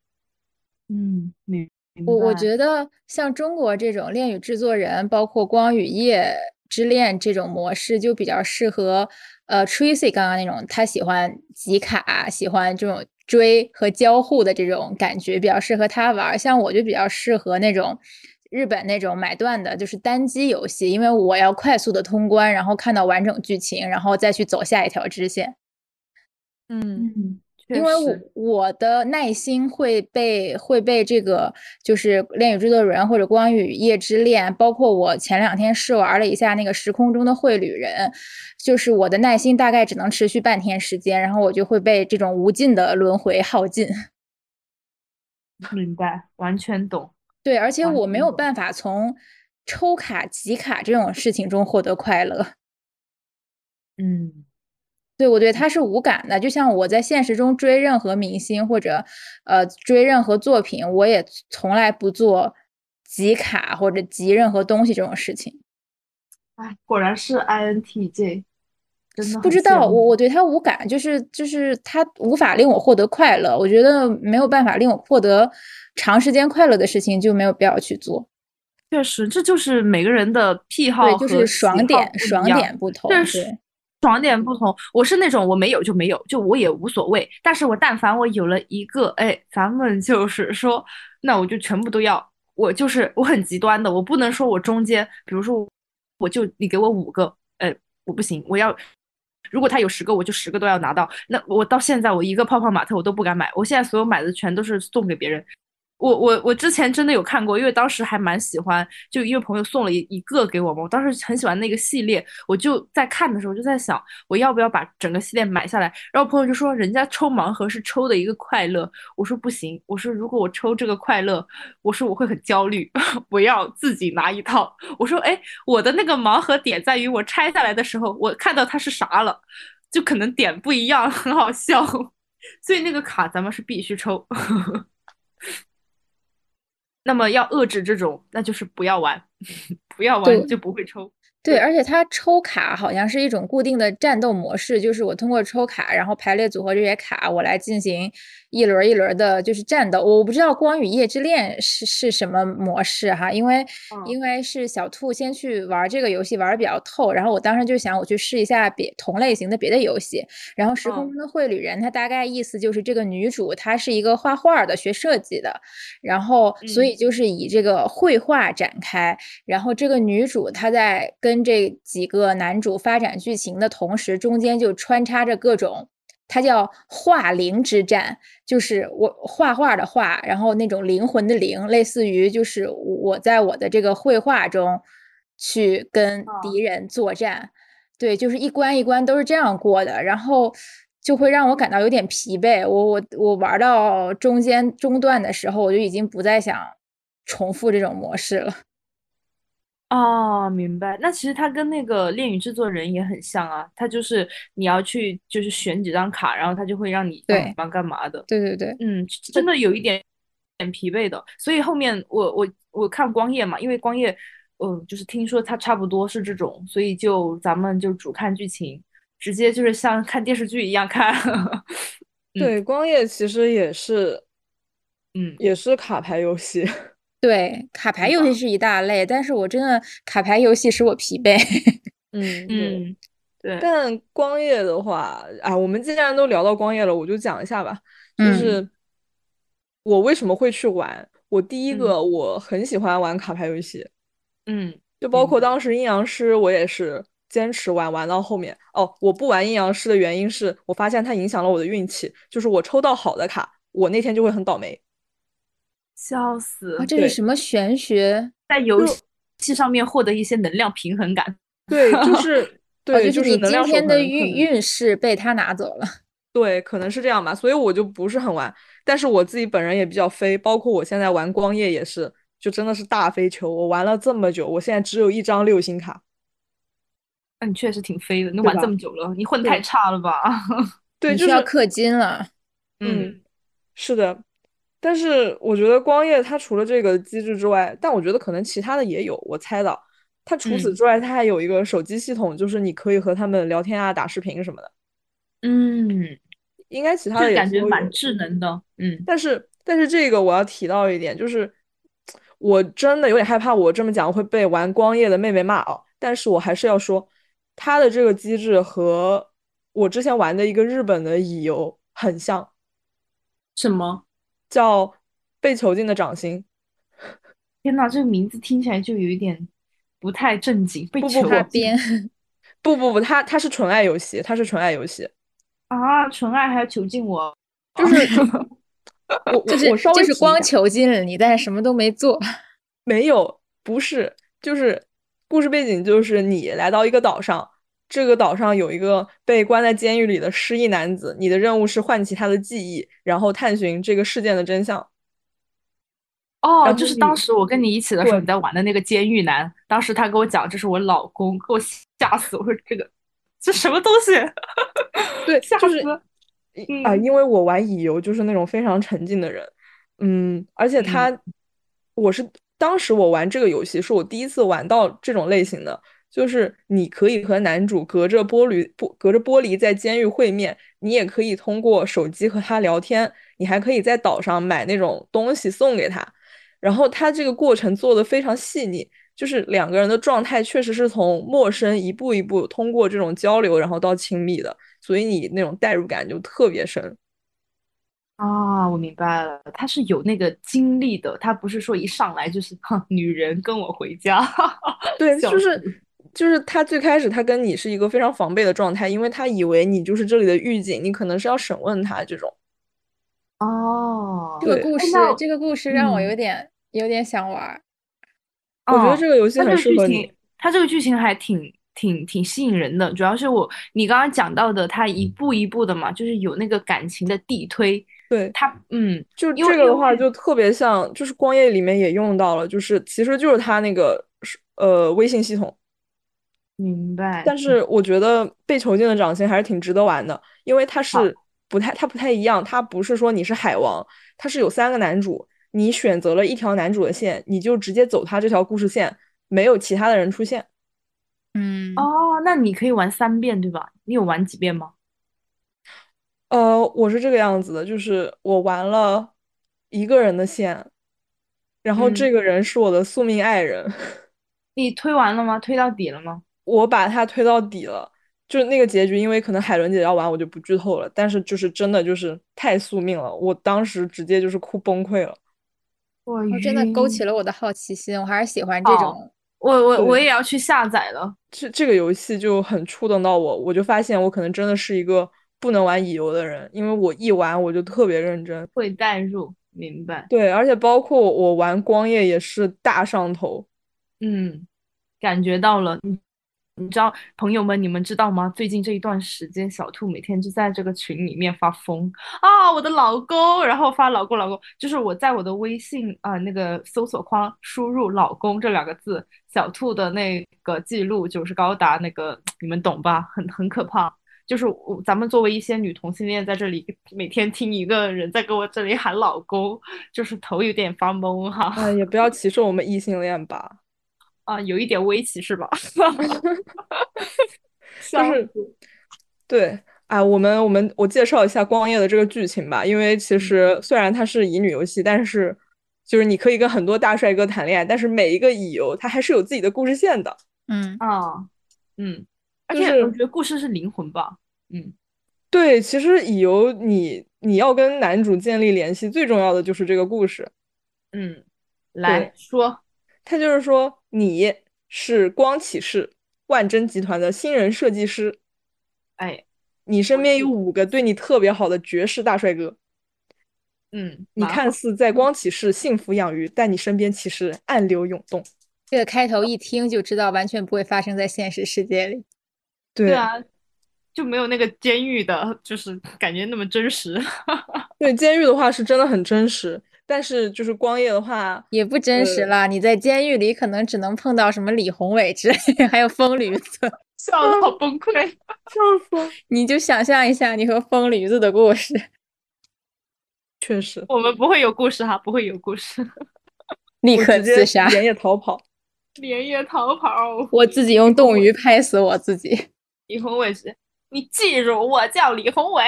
嗯，明我我觉得像中国这种恋与制作人，包括光与夜之恋这种模式，就比较适合呃 Tracy 刚刚那种，他喜欢集卡，喜欢这种追和交互的这种感觉，比较适合他玩儿。像我就比较适合那种日本那种买断的，就是单机游戏，因为我要快速的通关，然后看到完整剧情，然后再去走下一条支线。嗯，嗯，确因为我我的耐心会被会被这个就是《恋与制作人》或者《光与夜之恋》，包括我前两天试玩了一下那个《时空中的绘旅人》，就是我的耐心大概只能持续半天时间，然后我就会被这种无尽的轮回耗尽。明白，完全懂。对，而且我没有办法从抽卡集卡这种事情中获得快乐。嗯对，我对他是无感的，就像我在现实中追任何明星或者呃追任何作品，我也从来不做集卡或者集任何东西这种事情。哎，果然是 INTJ，真的不知道，我我对他无感，就是就是他无法令我获得快乐。我觉得没有办法令我获得长时间快乐的事情，就没有必要去做。确实，这就是每个人的癖好对，就是爽点爽点不同。对，爽点不同。我是那种我没有就没有，就我也无所谓。但是我但凡我有了一个，哎，咱们就是说，那我就全部都要。我就是我很极端的，我不能说我中间，比如说我就你给我五个，哎，我不行，我要。如果他有十个，我就十个都要拿到。那我到现在我一个泡泡玛特我都不敢买，我现在所有买的全都是送给别人。我我我之前真的有看过，因为当时还蛮喜欢，就因为朋友送了一一个给我嘛，我当时很喜欢那个系列，我就在看的时候就在想，我要不要把整个系列买下来？然后朋友就说，人家抽盲盒是抽的一个快乐，我说不行，我说如果我抽这个快乐，我说我会很焦虑，我要自己拿一套。我说，哎，我的那个盲盒点在于我拆下来的时候，我看到它是啥了，就可能点不一样，很好笑。所以那个卡咱们是必须抽。那么要遏制这种，那就是不要玩，不要玩就不会抽。对，而且它抽卡好像是一种固定的战斗模式，就是我通过抽卡，然后排列组合这些卡，我来进行一轮儿一轮儿的，就是战斗。我不知道《光与夜之恋》是是什么模式哈，因为因为是小兔先去玩这个游戏玩的比较透，然后我当时就想我去试一下别同类型的别的游戏。然后《时空嗯中的绘旅人》它大概意思就是这个女主她是一个画画的，学设计的，然后所以嗯就是以这个绘画展开。然后这个女主她在跟这几个男主发展剧情的同时，中间就穿插着各种，它叫画灵之战，就是我画画的画，然后那种灵魂的灵，类似于就是我在我的这个绘画中去跟敌人作战，对，就是一关一关都是这样过的，然后。就会让我感到有点疲惫。我我我玩到中间中段的时候，我就已经不再想重复这种模式了。哦，明白。那其实它跟那个恋与制作人也很像啊，它就是你要去就是选几张卡，然后它就会让你对干嘛干嘛的。对对对，嗯，真的有一点点疲惫的。所以后面我我我看光夜嘛，因为光夜，嗯，就是听说它差不多是这种，所以就咱们就主看剧情，直接就是像看电视剧一样看。嗯对，光夜其实也是，嗯，也是卡牌游戏。对，卡牌游戏是一大类，但是我真的卡牌游戏使我疲惫。嗯嗯，对。但光夜的话，啊，我们既然都聊到光夜了，我就讲一下吧。就是我为什么会去玩？我第一个我很喜欢玩卡牌游戏，嗯，就包括当时阴阳师，我也是坚持玩玩到后面。哦，我不玩阴阳师的原因是我发现它影响了我的运气，就是我抽到好的卡，我那天就会很倒霉。笑死！这是什么玄学？在游戏上面获得一些能量平衡感。对，就是对，就是你今天的运运势被他拿走了。对，可能是这样吧。所以我就不是很玩，但是我自己本人也比较飞，包括我现在玩光夜也是，就真的是大飞球。我玩了这么久，我现在只有一张六星卡。那你确实挺飞的，你玩这么久了，你混太差了吧？对，就是要氪金了。嗯，是的。但是我觉得光夜它除了这个机制之外，但我觉得可能其他的也有。我猜到，它除此之外，它还有一个手机系统，就是你可以和他们聊天啊、打视频什么的。嗯，应该其他的也感觉蛮智能的。嗯，但是但是这个我要提到一点，就是我真的有点害怕，我这么讲会被玩光夜的妹妹骂哦。但是我还是要说，它的这个机制和我之前玩的一个日本的乙游很像。什么？叫被囚禁的掌心，天呐，这个名字听起来就有一点不太正经。被囚禁？不不不，它它是纯爱游戏，它是纯爱游戏啊！纯爱还要囚禁我？就是 我就是我稍微就是光囚禁了你，但是什么都没做。没有，不是，就是故事背景就是你来到一个岛上。这个岛上有一个被关在监狱里的失忆男子，你的任务是唤起他的记忆，然后探寻这个事件的真相。哦，就是当时我跟你一起的时候，你在玩的那个监狱男，当时他跟我讲这是我老公，给我吓死！我说这个这什么东西？对，吓死！啊，因为我玩乙游就是那种非常沉浸的人，嗯，而且他，我是当时我玩这个游戏是我第一次玩到这种类型的。就是你可以和男主隔着玻璃不隔着玻璃在监狱会面，你也可以通过手机和他聊天，你还可以在岛上买那种东西送给他，然后他这个过程做的非常细腻，就是两个人的状态确实是从陌生一步一步通过这种交流，然后到亲密的，所以你那种代入感就特别深。啊，我明白了，他是有那个经历的，他不是说一上来就是哼，女人跟我回家，对，就是。就是他最开始，他跟你是一个非常防备的状态，因为他以为你就是这里的狱警，你可能是要审问他这种。哦，这个故事，这个故事让我有点有点想玩。我觉得这个游戏很适合你。他这个剧情还挺挺挺吸引人的，主要是我你刚刚讲到的，他一步一步的嘛，就是有那个感情的递推。对他，嗯，就这个的话，就特别像，就是光夜里面也用到了，就是其实就是他那个呃微信系统。明白，但是我觉得被囚禁的掌心还是挺值得玩的，因为它是不太，它不太一样，它不是说你是海王，它是有三个男主，你选择了一条男主的线，你就直接走他这条故事线，没有其他的人出现。嗯，哦，那你可以玩三遍对吧？你有玩几遍吗？呃，我是这个样子的，就是我玩了一个人的线，然后这个人是我的宿命爱人。你推完了吗？推到底了吗？我把它推到底了，就是那个结局，因为可能海伦姐要玩，我就不剧透了。但是就是真的就是太宿命了，我当时直接就是哭崩溃了。我真的勾起了我的好奇心，我还是喜欢这种。我我我也要去下载了。这这个游戏就很触动到我，我就发现我可能真的是一个不能玩乙游的人，因为我一玩我就特别认真，会代入，明白？对，而且包括我玩光夜也是大上头。嗯，感觉到了。你知道，朋友们，你们知道吗？最近这一段时间，小兔每天就在这个群里面发疯啊，我的老公，然后发老公老公，就是我在我的微信啊那个搜索框输入“老公”这两个字，小兔的那个记录就是高达那个，你们懂吧？很很可怕。就是我咱们作为一些女同性恋，在这里每天听一个人在跟我这里喊老公，就是头有点发懵哈。啊，也不要歧视我们异性恋吧。啊，有一点微歧视吧，就是对，啊，我们我们我介绍一下光夜的这个剧情吧，因为其实。虽然它是乙女游戏，但是就是你可以跟很多大帅哥谈恋爱，但是每一个乙游他还是有自己的故事线的。嗯。啊，嗯，而且我觉得故事是灵魂吧，嗯。对，其实乙游你你要跟男主建立联系，最重要的就是这个故事。嗯，来说，他就是说你是光启士万臻集团的新人设计师，哎，你身边有记五个对你特别好的绝世大帅哥，嗯，你看似在光启士幸福养鱼，但你身边其实暗流涌动。这个开头一听就知道完全不会发生在现实世界里。对对啊，就没有那个监狱的，就是感觉那么真实。对，监狱的话是真的很真实，但是就是光夜的话，也不真实呃了，你在监狱里可能只能碰到什么李宏伟之类的，还有疯驴子，笑的好崩溃。笑死了，你就想象一下你和疯驴子的故事。确实，我们不会有故事哈，不会有故事。立刻自杀，连夜逃跑。连夜逃跑，我自己用冻鱼拍死我自己。李宏伟是，你记住，我叫李宏伟，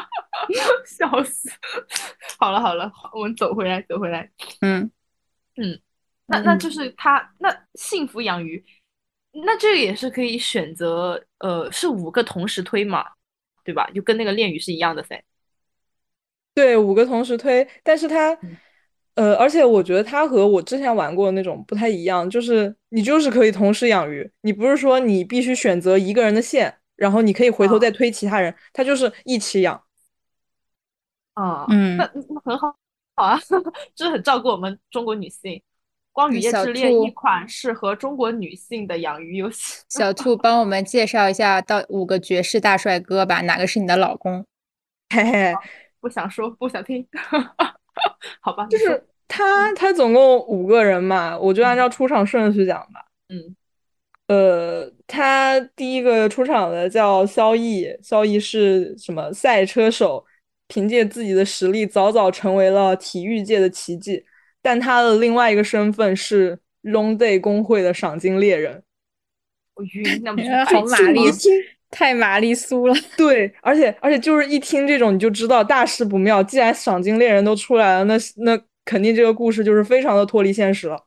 笑死。好了好了，我们走回来，走回来。嗯，嗯那那就是他那幸福养鱼，那这个也是可以选择，呃，是五个同时推嘛，对吧？就跟那个恋鱼是一样的噻。对，五个同时推，但是他嗯，呃，而且我觉得它和我之前玩过的那种不太一样，就是你就是可以同时养鱼，你不是说你必须选择一个人的线，然后你可以回头啊再推其他人，他就是一起养。啊，嗯那那很好，好啊，就是很照顾我们中国女性。《光与夜小之恋》一款适合中国女性的养鱼游戏。小兔帮我们介绍一下到五个绝世大帅哥吧，哪个是你的老公？嘿嘿，不想说，不想听。好吧，就是他他总共五个人嘛，我就按照出场顺序讲吧。嗯呃，他第一个出场的叫萧逸，萧逸是什么赛车手，凭借自己的实力早早成为了体育界的奇迹。但他的另外一个身份是 Long Day 工会的赏金猎人。我晕，那不是好玛丽苏太玛丽 苏了。对，而且而且就是一听这种你就知道大事不妙。既然赏金猎人都出来了，那那肯定这个故事就是非常的脱离现实了。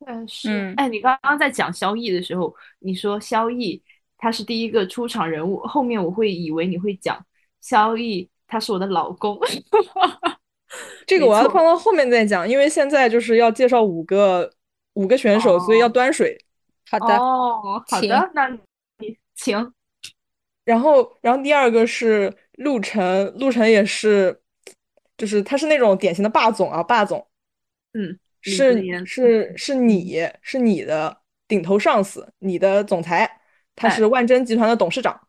确实，嗯哎，你刚刚在讲萧逸的时候，你说萧逸他是第一个出场人物，后面我会以为你会讲萧逸他是我的老公。这个我要放到后面再讲，因为现在就是要介绍五个五个选手，所以要哦端水。好的，哦，好的，那你请。然后，然后第二个是陆晨，陆晨也是，就是他是那种典型的霸总啊，霸总嗯，李是是是你是你的顶头上司，你的总裁，他哎是万臻集团的董事长。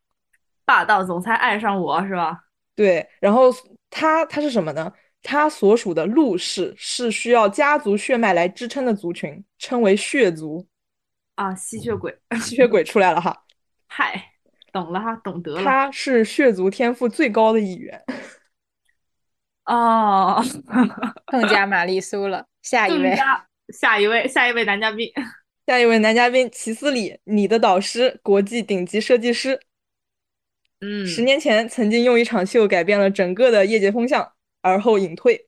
霸道总裁爱上我是吧？对，然后他他是什么呢？他所属的陆氏是需要家族血脉来支撑的族群，称为血族。啊，吸血鬼，吸血鬼出来了哈，嗨，懂了哈，懂得了。他是血族天赋最高的一员。哦，更加玛丽苏了。下一位，下一位，下一位男嘉宾。下一位男嘉宾齐斯里，你的导师，国际顶级设计师。嗯，十年前曾经用一场秀改变了整个的业界风向，而后隐退。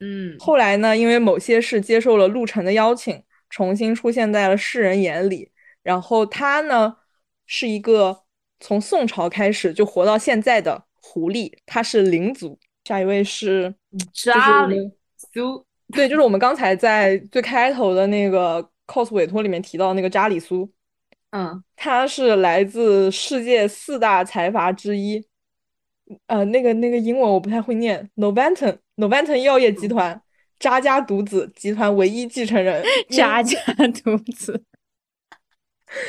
嗯，后来呢，因为某些事接受了陆晨的邀请，重新出现在了世人眼里。然后他呢，是一个从宋朝开始就活到现在的狐狸，他是灵族。下一位是，就是查理苏，对，就是我们刚才在最开头的那个 cos 委托里面提到那个扎里苏，嗯，他是来自世界四大财阀之一，呃，那个那个英文我不太会念，Novanton Novanton 药业集团扎家独子集团唯一继承人，扎家独子，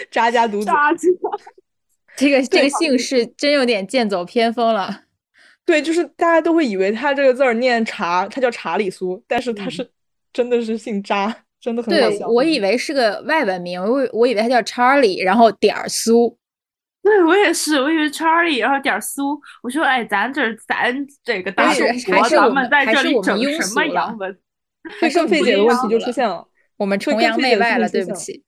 扎家独子，这个这个姓氏真有点剑走偏锋了。对，就是大家都会以为他这个字儿念查，他叫查理苏，但是他嗯是真的是姓扎，真的很好对，笑。我以为是个外文名，我以我以为他叫 Charlie，然后点儿苏。对我也是，我以为 Charlie，然后点儿苏，我说哎，咱这咱这个大还是中国，咱还是我们们在这里整什么洋文？会更 费解的问题就出现了，我们崇洋媚外了对不起。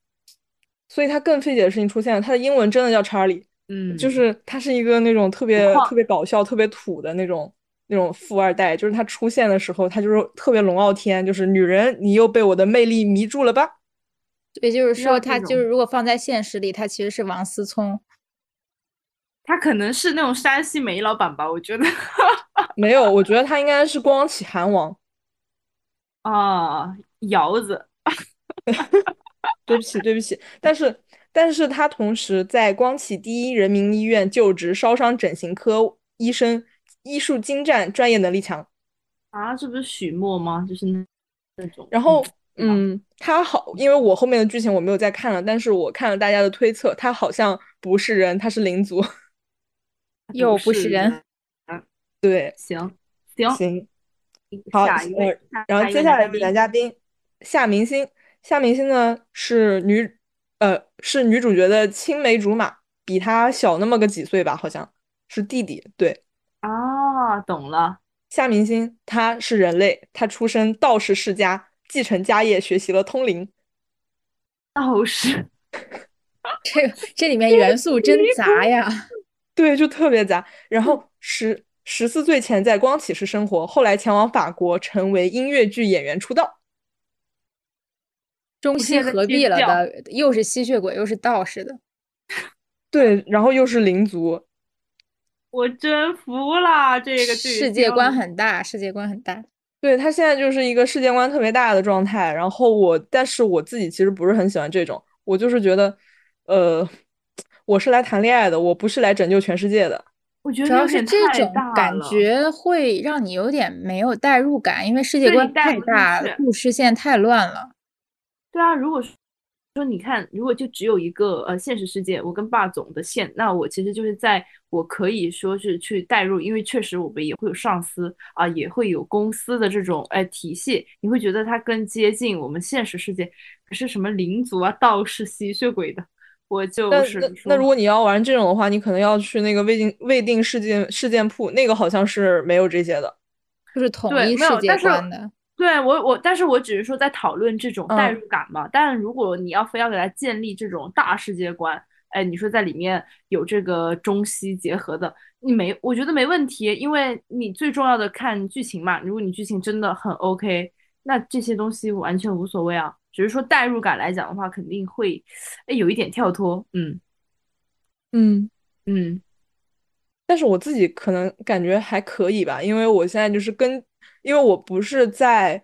所以他更费解的事情出现了，他的英文真的叫查理。嗯，就是他是一个那种特别特别搞笑、特别土的那种那种富二代，就是他出现的时候，他就是特别龙傲天，就是女人，你又被我的魅力迷住了吧？也就是说，他就是如果放在现实里，他其实是王思聪。他可能是那种山西煤老板吧？我觉得 没有，我觉得他应该是光启韩王。啊，窑子。对不起，对不起，但是，但是他同时在光启第一人民医院就职烧伤整形科医生，医术精湛，专业能力强。啊，这不是许墨吗？就是那种。然后，嗯，他好，因为我后面的剧情我没有再看了，但是我看了大家的推测，他好像不是人，他是灵族。又不是人。对，行行行，好，然后接下来男嘉宾夏明星。夏明星呢是女，呃，是女主角的青梅竹马，比她小那么个几岁吧，好像是弟弟。对，啊，懂了。夏明星他是人类，他出身道士世家，继承家业，学习了通灵。道士，这个这里面元素真杂呀。对，就特别杂。然后十十四岁前在光启市生活，后来前往法国，成为音乐剧演员出道。中西合璧了的，又是吸血鬼，又是道士的，对，然后又是灵族，我真服了这个世界观很大，世界观很大。对他现在就是一个世界观特别大的状态。然后我，但是我自己其实不是很喜欢这种，我就是觉得，呃，我是来谈恋爱的，我不是来拯救全世界的。我觉得主要是这种感觉会让你有点没有代入感，因为世界观太大，故事线太乱了。对啊，如果说你看，如果就只有一个呃现实世界，我跟霸总的线，那我其实就是在我可以说是去代入，因为确实我们也会有上司啊，也会有公司的这种哎体系，你会觉得它更接近我们现实世界。可是什么灵族啊、道士、吸血鬼的，我就是那如果你要玩这种的话，你可能要去那个未定未定事件事件铺，那个好像是没有这些的，就是统一世界观的。对我我，但是我只是说在讨论这种代入感嘛。但如果你要非要给他建立这种大世界观，哎，你说在里面有这个中西结合的，你没，我觉得没问题，因为你最重要的看剧情嘛。如果你剧情真的很 OK，那这些东西完全无所谓啊。只是说代入感来讲的话，肯定会哎有一点跳脱，嗯嗯嗯。但是我自己可能感觉还可以吧，因为我现在就是跟。因为我不是在，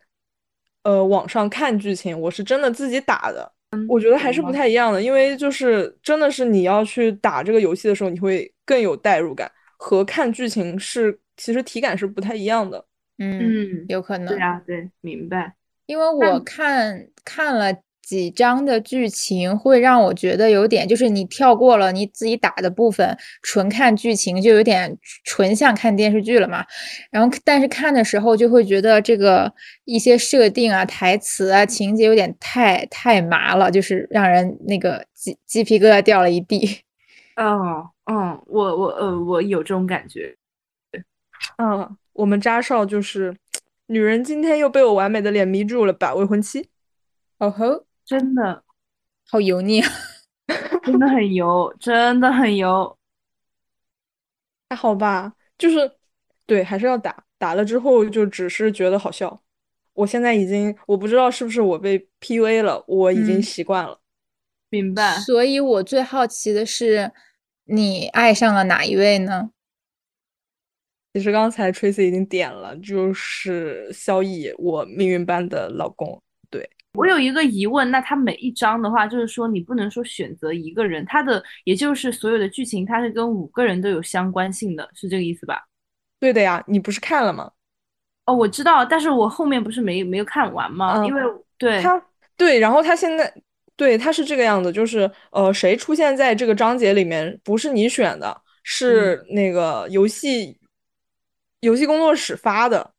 呃，网上看剧情，我是真的自己打的。我觉得还是不太一样的，因为就是真的是你要去打这个游戏的时候，你会更有代入感，和看剧情是其实体感是不太一样的。嗯，有可能。对啊，对，明白。因为我看看了。几章的剧情会让我觉得有点，就是你跳过了你自己打的部分，纯看剧情就有点纯像看电视剧了嘛。然后，但是看的时候就会觉得这个一些设定啊、台词啊、情节有点太太麻了，就是让人那个鸡鸡皮疙瘩掉了一地。哦，嗯，我我呃，我有这种感觉。嗯，我们扎少就是 女人今天又被我完美的脸迷住了吧？未婚妻。哦吼。真的好油腻啊！真的很油，真的很油。还好吧，就是对，还是要打。打了之后就只是觉得好笑。我现在已经，我不知道是不是我被 PUA 了，我已经习惯了。明白。所以我最好奇的是，你爱上了哪一位呢？其实刚才 Tracy 已经点了，就是萧逸，我命运般的老公。对。我有一个疑问，那它每一章的话，就是说你不能说选择一个人，它的也就是所有的剧情，它是跟五个人都有相关性的，是这个意思吧？对的呀，你不是看了吗？哦，我知道，但是我后面不是没没有看完吗？因为对他对，然后他现在对他是这个样子，就是呃，谁出现在这个章节里面不是你选的，是那个游戏游戏工作室发的。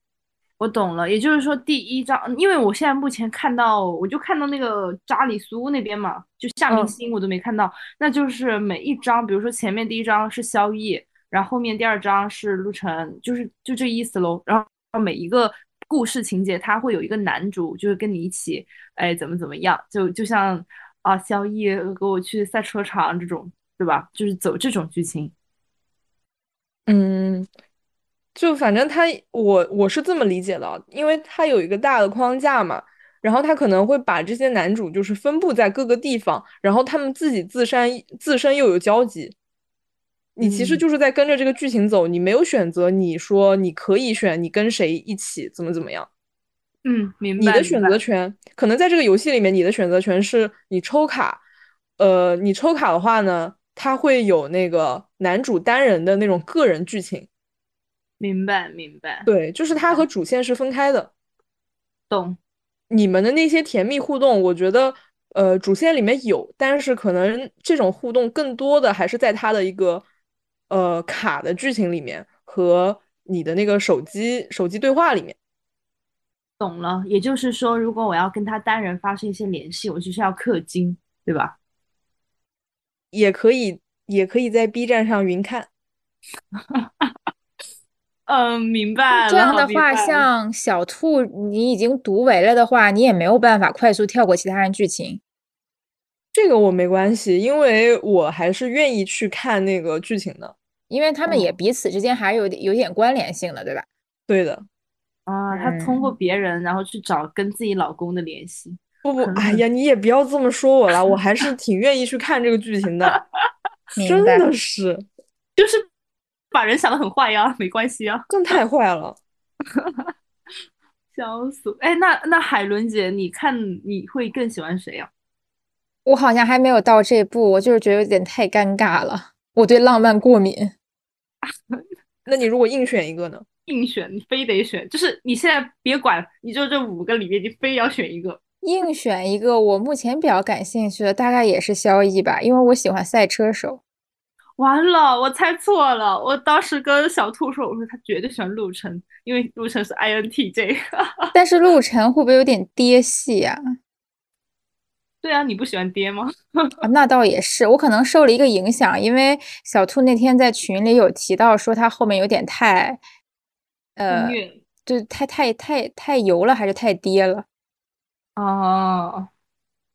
我懂了，也就是说第一章，因为我现在目前看到，我就看到那个扎里苏那边嘛，就夏明星我都没看到，那就是每一章，比如说前面第一章是萧逸，然后后面第二章是陆晨，就是就这意思喽。然后每一个故事情节，他会有一个男主，就是跟你一起，哎，怎么怎么样，就就像啊，萧逸跟我去赛车场这种，对吧？就是走这种剧情。嗯。就反正他我我是这么理解的，因为他有一个大的框架嘛，然后他可能会把这些男主就是分布在各个地方，然后他们自己自身自身又有交集。你其实就是在跟着这个剧情走，你没有选择。你说你可以选你跟谁一起怎么怎么样？嗯，明白。你的选择权可能在这个游戏里面，你的选择权是你抽卡。呃，你抽卡的话呢，它会有那个男主单人的那种个人剧情。明白，明白。对，就是它和主线是分开的。懂。你们的那些甜蜜互动，我觉得呃主线里面有，但是可能这种互动更多的还是在它的一个。呃，卡的剧情里面和你的那个手机手机对话里面，懂了。也就是说，如果我要跟他单人发生一些联系，我就是要氪金，对吧？也可以，也可以在 B 站上云看。嗯，明白了。这样的话，像小兔，你已经读完了的话，你也没有办法快速跳过其他人剧情。这个我没关系，因为我还是愿意去看那个剧情的。因为他们也彼此之间还是有点有点关联性的，对吧？对的。啊，她通过别人然后去找跟自己老公的联系。不不，哎呀，你也不要这么说我了，我还是挺愿意去看这个剧情的。真的是，就是把人想的很坏呀，没关系啊。真太坏了，笑死！哎，那那海伦姐，你看你会更喜欢谁呀？我好像还没有到这步，我就是觉得有点太尴尬了。我对浪漫过敏。那你如果硬选一个呢？硬选，你非得选，就是你现在别管，你就这五个里面，你非要选一个。硬选一个，我目前比较感兴趣的大概也是萧逸吧，因为我喜欢赛车手。完了，我猜错了。我当时跟小兔说，我说他绝对喜欢陆晨，因为陆晨是 INTJ。但是陆晨会不会有点爹系呀？对啊，你不喜欢爹吗？那倒也是，我可能受了一个影响，因为小兔那天在群里有提到说他后面有点太，呃，就太太太太油了，还是太爹了？哦，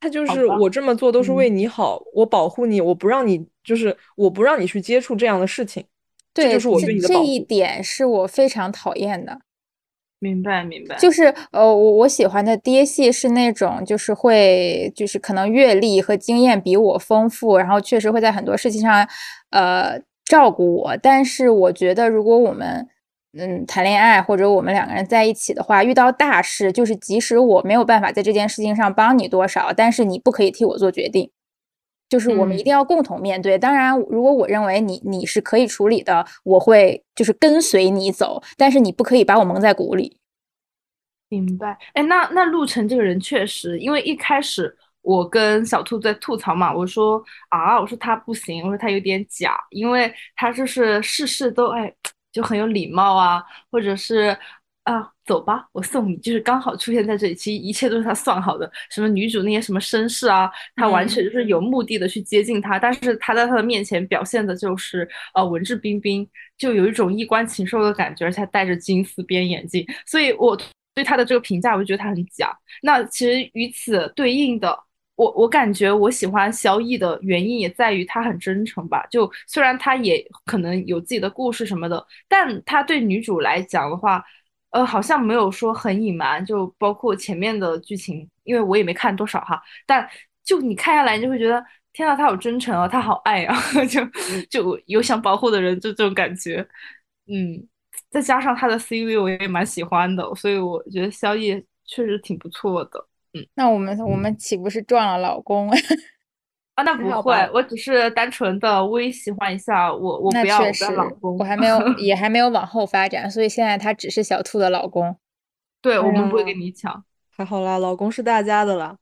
他就是我这么做都是为你好，我保护你，我不让你就是我不让你去接触这样的事情，这就是我对你的。这一点是我非常讨厌的。明白，明白，就是呃，我我喜欢的爹系是那种，就是会，就是可能阅历和经验比我丰富，然后确实会在很多事情上，呃，照顾我。但是我觉得，如果我们嗯谈恋爱，或者我们两个人在一起的话，遇到大事，就是即使我没有办法在这件事情上帮你多少，但是你不可以替我做决定，就是我们一定要共同面对。当然，如果我认为你你是可以处理的，我会就是跟随你走，但是你不可以把我蒙在鼓里。明白，哎，那那陆晨这个人确实，因为一开始我跟小兔在吐槽嘛，我说啊，我说他不行，我说他有点假，因为他就是事事都哎就很有礼貌啊，或者是啊走吧，我送你，就是刚好出现在这里，其实一切都是他算好的，什么女主那些什么身世啊，他完全就是有目的的去接近他，但是他在他的面前表现的就是呃文质彬彬，就有一种衣冠禽兽的感觉，而且戴着金丝边眼镜，所以我。对他的这个评价，我就觉得他很假。那其实与此对应的，我我感觉我喜欢萧逸的原因也在于他很真诚吧。就虽然他也可能有自己的故事什么的，但他对女主来讲的话，呃，好像没有说很隐瞒。就包括前面的剧情，因为我也没看多少哈，但就你看下来，你就会觉得天呐，他好真诚啊，他好爱啊，就就有想保护的人，就这种感觉，嗯。再加上他的 CV 我也蛮喜欢的，所以我觉得萧逸确实挺不错的。嗯，那我们我们岂不是撞了老公？啊，那不会，我只是单纯的微喜欢一下我，我不要我的老公，我还没有 也还没有往后发展，所以现在他只是小兔的老公。对我们不会跟你抢，还好啦，老公是大家的啦。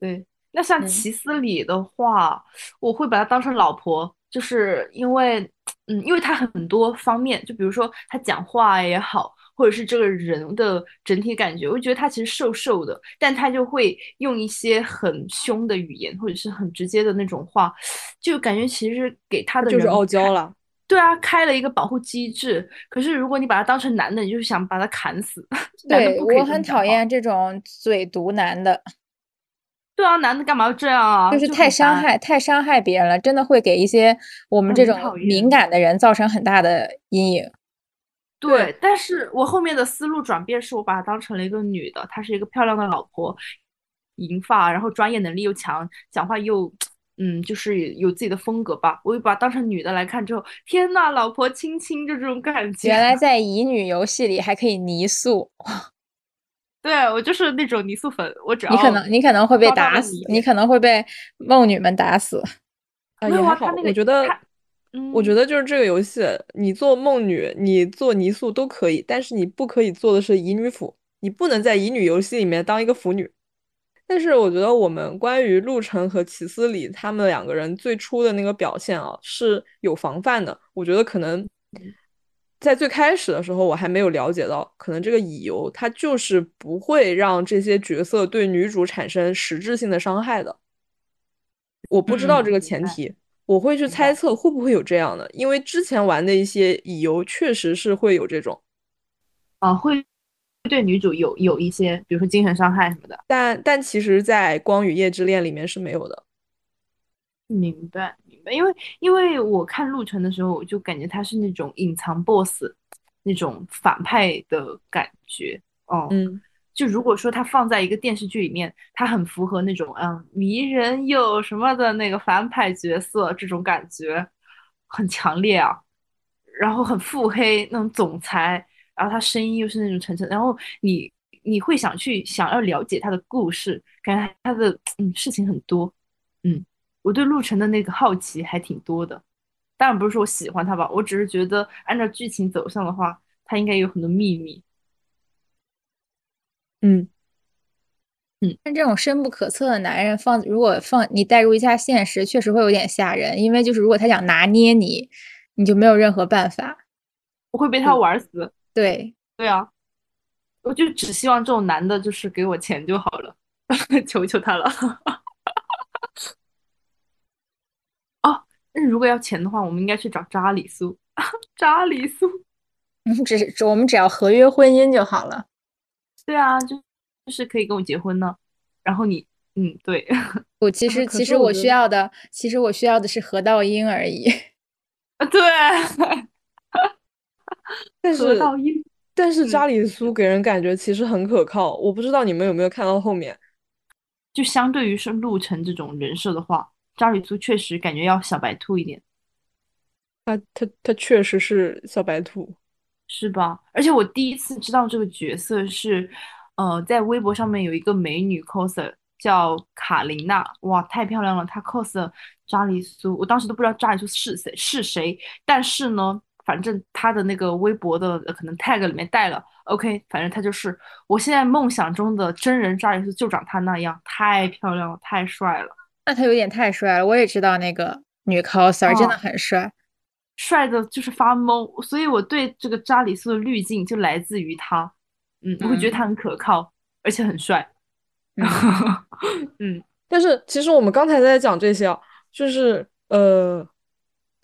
对，那像齐思礼的话，我会把他当成老婆。就是因为，嗯，因为他很多方面，就比如说他讲话也好，或者是这个人的整体感觉，我觉得他其实瘦瘦的，但他就会用一些很凶的语言，或者是很直接的那种话，就感觉其实给他的就是傲娇了。对啊，开了一个保护机制。可是如果你把他当成男的，你就是想把他砍死。对我很讨厌这种嘴毒男的。对啊，男的干嘛要这样啊？就是太伤害，太伤害别人了，真的会给一些我们这种敏感的人造成很大的阴影。对，但是我后面的思路转变是我把她当成了一个女的，她是一个漂亮的老婆，银发，然后专业能力又强，讲话又。嗯，就是有自己的风格吧。我又把她当成女的来看之后，天呐，老婆亲亲就这种感觉。原来 在乙女游戏里还可以泥塑，对我就是那种泥塑粉。我只要你可能你可能会被打死，你可能会被梦女们打死。啊，也还好，我觉得，我觉得就是这个游戏，你做梦女，你做泥塑都可以，但是你不可以做的是乙女腐，你不能在乙女游戏里面当一个腐女。但是我觉得我们关于陆程和齐思礼他们两个人最初的那个表现啊是有防范的。我觉得可能在最开始的时候我还没有了解到，可能这个乙游它就是不会让这些角色对女主产生实质性的伤害的。我不知道这个前提，我会去猜测会不会有这样的，因为之前玩的一些乙游确实是会有这种啊会。对女主有有一些，比如说精神伤害什么的，但但其实，在《光与夜之恋》里面是没有的。明白，明白。因为因为我看陆程的时候，我就感觉他是那种隐藏 BOSS，那种反派的感觉。哦，嗯。就如果说他放在一个电视剧里面，他很符合那种嗯迷人又什么的那个反派角色，这种感觉很强烈啊，然后很腹黑那种总裁。然后他声音又是那种沉沉，然后你你会想去想要了解他的故事，感觉他的嗯事情很多，嗯，我对陆晨的那个好奇还挺多的，当然不是说我喜欢他吧，我只是觉得按照剧情走向的话，他应该有很多秘密，嗯嗯，但这种深不可测的男人放如果放你带入一下现实，确实会有点吓人，因为就是如果他想拿捏你，你就没有任何办法，我会被他玩死。对对啊，我就只希望这种男的，就是给我钱就好了，求求他了。哦，那如果要钱的话，我们应该去找扎里苏。扎里苏，嗯，只是我们只要合约婚姻就好了。对啊，就就是可以跟我结婚呢。然后你，嗯，对，我其实 其实我需要的，其实我需要的是何道英而已。啊，对。但是，但是扎里苏给人感觉其实很可靠。我不知道你们有没有看到后面，就相对于是陆晨这种人设的话，扎里苏确实感觉要小白兔一点。他他他确实是小白兔，是吧？而且我第一次知道这个角色是，呃，在微博上面有一个美女 coser 叫卡琳娜，哇，太漂亮了！她 cos 扎里苏，我当时都不知道扎里苏是谁是谁，但是呢。反正他的那个微博的可能 tag 里面带了，OK，反正他就是我现在梦想中的真人扎里苏就长他那样，太漂亮了，太帅了。那他有点太帅了，我也知道那个女 coser 真的很帅，帅的就是发懵。所以我对这个扎里斯的滤镜就来自于他，嗯，我会觉得他很可靠，而且很帅。嗯，但是其实我们刚才在讲这些，就是呃。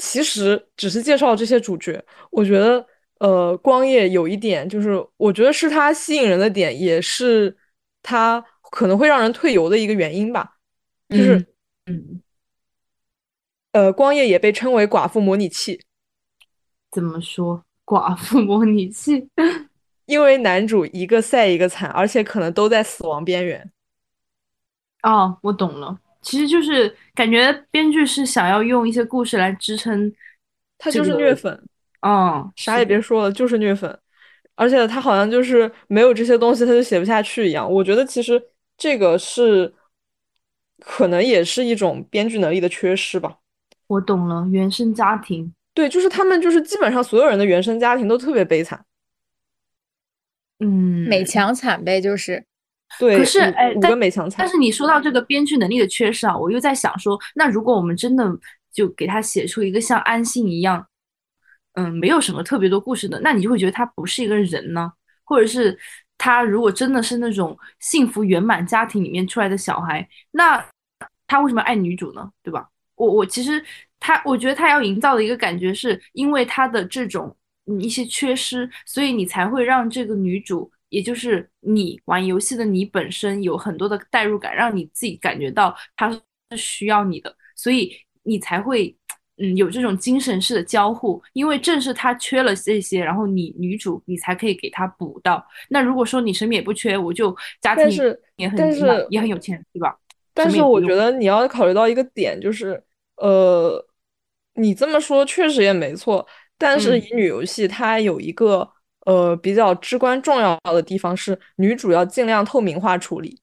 其实只是介绍这些主角，我觉得，呃，光夜有一点就是，我觉得是他吸引人的点，也是他可能会让人退游的一个原因吧。就是，嗯，呃，光夜也被称为寡妇模拟器。怎么说寡妇模拟器？因为男主一个赛一个惨，而且可能都在死亡边缘。哦，我懂了。其实就是感觉编剧是想要用一些故事来支撑，他就是虐粉，嗯，啥也别说了，就是虐粉，而且他好像就是没有这些东西他就写不下去一样。我觉得其实这个是可能也是一种编剧能力的缺失吧。我懂了，原生家庭，对，就是他们就是基本上所有人的原生家庭都特别悲惨，嗯，美强惨呗，就是。对，可是哎，但但是你说到这个编剧能力的缺失啊，我又在想说，那如果我们真的就给他写出一个像安信一样，嗯，没有什么特别多故事的，那你就会觉得他不是一个人呢？或者是他如果真的是那种幸福圆满家庭里面出来的小孩，那他为什么爱女主呢？对吧？我我其实他，我觉得他要营造的一个感觉是因为他的这种嗯一些缺失，所以你才会让这个女主。也就是你玩游戏的你本身有很多的代入感，让你自己感觉到他是需要你的，所以你才会嗯有这种精神式的交互，因为正是他缺了这些，然后你女主你才可以给他补到。那如果说你什么也不缺，我就家庭也很也很有钱，对吧？但是我觉得你要考虑到一个点，就是呃，你这么说确实也没错，但是乙女游戏它有一个呃比较至关重要的地方是女主要尽量透明化处理。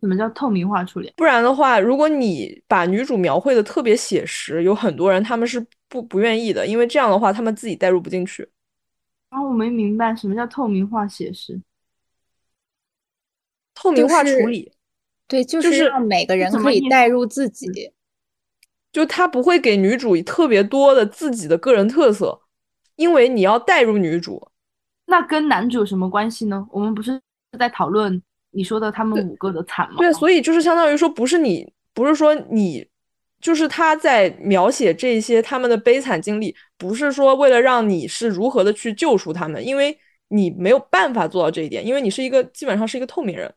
什么叫透明化处理？不然的话，如果你把女主描绘的特别写实，有很多人他们是不不愿意的，因为这样的话他们自己代入不进去。啊，我没明白什么叫透明化写实。透明化处理，对，就是让每个人可以代入自己，就他不会给女主特别多的自己的个人特色，因为你要代入女主。那跟男主有什么关系呢？我们不是在讨论。你说的他们五个的惨吗？对，所以就是相当于说，不是你，不是说你，就是他在描写这些他们的悲惨经历，不是说为了让你是如何的去救赎他们，因为你没有办法做到这一点，因为你是一个基本上是一个透明人。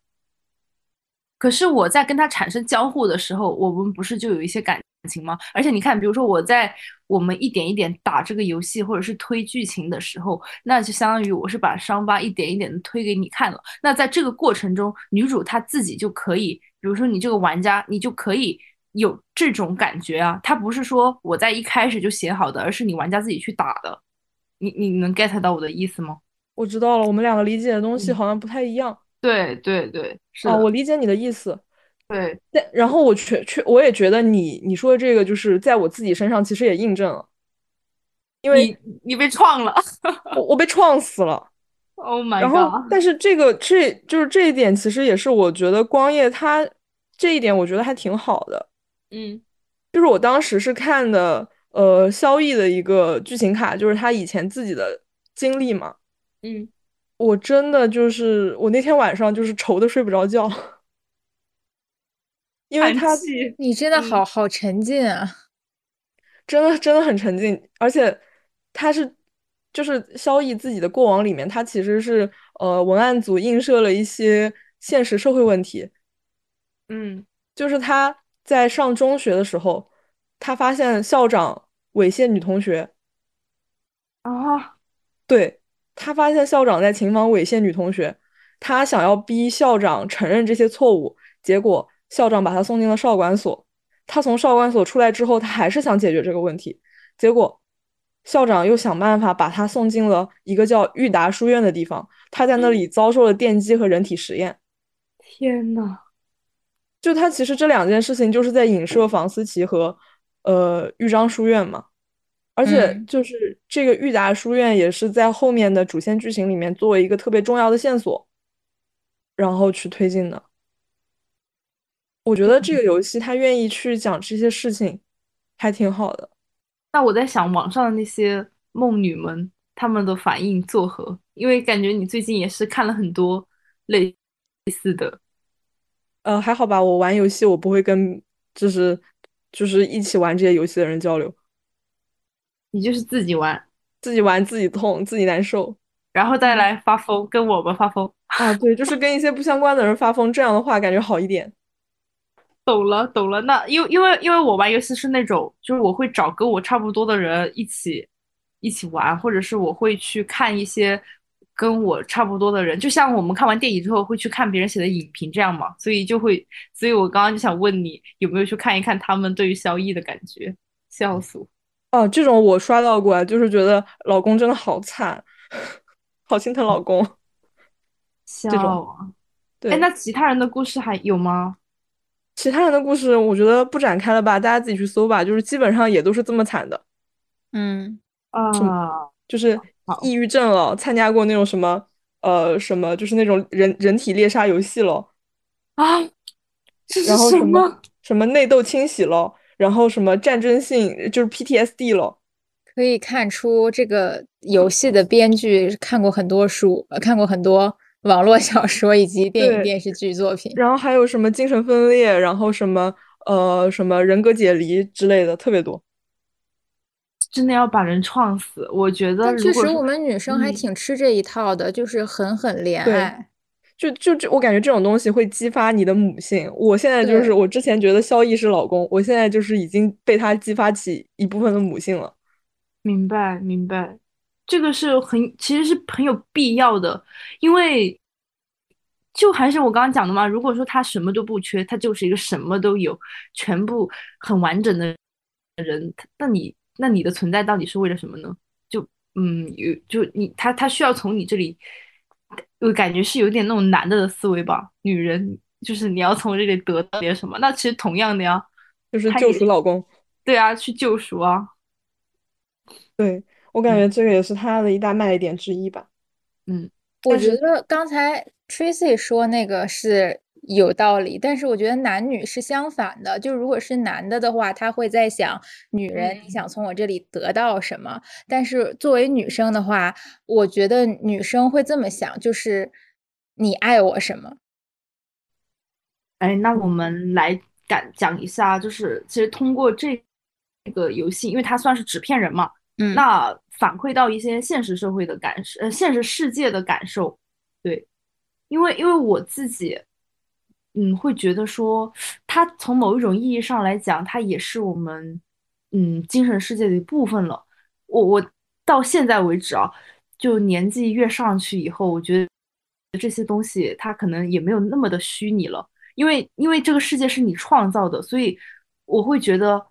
可是我在跟他产生交互的时候，我们不是就有一些感情吗？而且你看，比如说我在我们一点一点打这个游戏或者是推剧情的时候，那就相当于我是把伤疤一点一点的推给你看了。那在这个过程中，女主她自己就可以，比如说你这个玩家，你就可以有这种感觉啊。它不是说我在一开始就写好的，而是你玩家自己去打的。你你能 get 到我的意思吗？我知道了，我们两个理解的东西好像不太一样。对对对，是啊，我理解你的意思。对，但然后我确确我也觉得你你说的这个就是在我自己身上其实也印证了，因为你你被创了，我我被创死了。Oh my god！然后但是这个这就是这一点其实也是我觉得光夜他这一点我觉得还挺好的。嗯，就是我当时是看的呃萧逸的一个剧情卡，就是他以前自己的经历嘛。嗯。我真的就是我那天晚上就是愁的睡不着觉，因为他你真的好好沉浸啊，真的真的很沉浸，而且他是就是萧逸自己的过往里面，他其实是呃文案组映射了一些现实社会问题，嗯，就是他在上中学的时候，他发现校长猥亵女同学，啊，对。他发现校长在琴房猥亵女同学，他想要逼校长承认这些错误，结果校长把他送进了少管所。他从少管所出来之后，他还是想解决这个问题，结果校长又想办法把他送进了一个叫裕达书院的地方。他在那里遭受了电击和人体实验。天呐，就他其实这两件事情就是在影射房思琪和呃豫章书院嘛。而且就是这个裕达书院也是在后面的主线剧情里面作为一个特别重要的线索，然后去推进的。我觉得这个游戏他愿意去讲这些事情，还挺好的。那我在想，网上的那些梦女们，他们的反应作何？因为感觉你最近也是看了很多类似的。呃，还好吧，我玩游戏我不会跟就是就是一起玩这些游戏的人交流。你就是自己玩，自己玩自己痛，自己难受，然后再来发疯，跟我们发疯啊！对，就是跟一些不相关的人发疯，这样的话感觉好一点。懂了，懂了。那因为因为因为我玩游戏是那种，就是我会找跟我差不多的人一起一起玩，或者是我会去看一些跟我差不多的人，就像我们看完电影之后会去看别人写的影评这样嘛，所以就会，所以我刚刚就想问你有没有去看一看他们对于萧逸的感觉，笑死我。哦，这种我刷到过，就是觉得老公真的好惨，好心疼老公。笑啊！对，哎，那其他人的故事还有吗？其他人的故事，我觉得不展开了吧，大家自己去搜吧。就是基本上也都是这么惨的。嗯啊，就是抑郁症了，参加过那种什么呃什么，就是那种人人体猎杀游戏了啊，然后什么？什么内斗清洗了？然后什么战争性就是 PTSD 了，可以看出这个游戏的编剧看过很多书，看过很多网络小说以及电影电视剧作品。然后还有什么精神分裂，然后什么呃什么人格解离之类的，特别多。真的要把人创死？我觉得，确实我们女生还挺吃这一套的，就是狠狠恋爱。就就就我感觉这种东西会激发你的母性。我现在就是我之前觉得萧逸是老公，我现在就是已经被他激发起一部分的母性了。明白明白，这个是很其实是很有必要的，因为就还是我刚刚讲的嘛，如果说他什么都不缺，他就是一个什么都有，全部很完整的人，那你那你的存在到底是为了什么呢？就嗯有就你他他需要从你这里。我感觉是有点那种男的的思维吧，女人就是你要从这里得到点什么，那其实同样的呀，就是救赎老公，对啊，去救赎啊，对我感觉这个也是他的一大卖点之一吧。嗯，我觉得刚才 Tracy 说那个是。有道理，但是我觉得男女是相反的。就如果是男的的话，他会在想女人，你想从我这里得到什么？但是作为女生的话，我觉得女生会这么想，就是你爱我什么？哎，那我们来讲讲一下，就是其实通过这个游戏，因为它算是纸片人嘛，那反馈到一些现实社会的感受，呃，现实世界的感受，对，因为因为我自己。嗯，会觉得说，它从某一种意义上来讲，它也是我们嗯精神世界的一部分了。我我到现在为止啊，就年纪越上去以后，我觉得这些东西它可能也没有那么的虚拟了，因为因为这个世界是你创造的，所以我会觉得，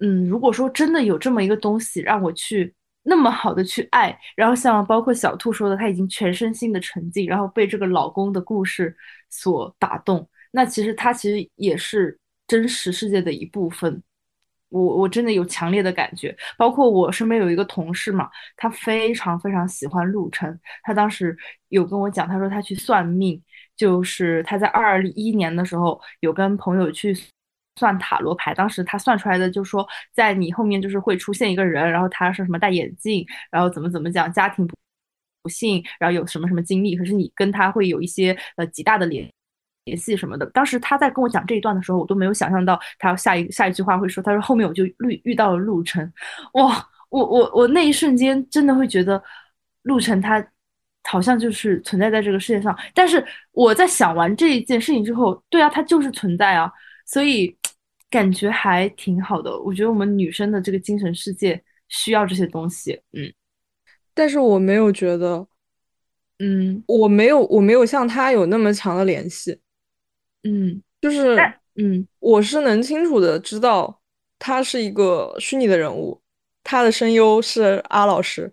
嗯，如果说真的有这么一个东西让我去那么好的去爱，然后像包括小兔说的，他已经全身心的沉浸，然后被这个老公的故事所打动。那其实他其实也是真实世界的一部分，我我真的有强烈的感觉。包括我身边有一个同事嘛，他非常非常喜欢陆晨，他当时有跟我讲，他说他去算命，就是他在二一年的时候有跟朋友去算塔罗牌，当时他算出来的就说，在你后面就是会出现一个人，然后他是什么戴眼镜，然后怎么怎么讲，家庭不不幸，然后有什么什么经历，可是你跟他会有一些呃极大的联。联系什么的，当时他在跟我讲这一段的时候，我都没有想象到他下一下一句话会说，他说后面我就遇遇到了陆晨，哇，我我我那一瞬间真的会觉得陆晨他好像就是存在在这个世界上，但是我在想完这一件事情之后，对啊，他就是存在啊，所以感觉还挺好的。我觉得我们女生的这个精神世界需要这些东西，嗯，但是我没有觉得，嗯，我没有我没有像他有那么强的联系。嗯，就是，嗯，我是能清楚的知道他是一个虚拟的人物，他的声优是阿老师。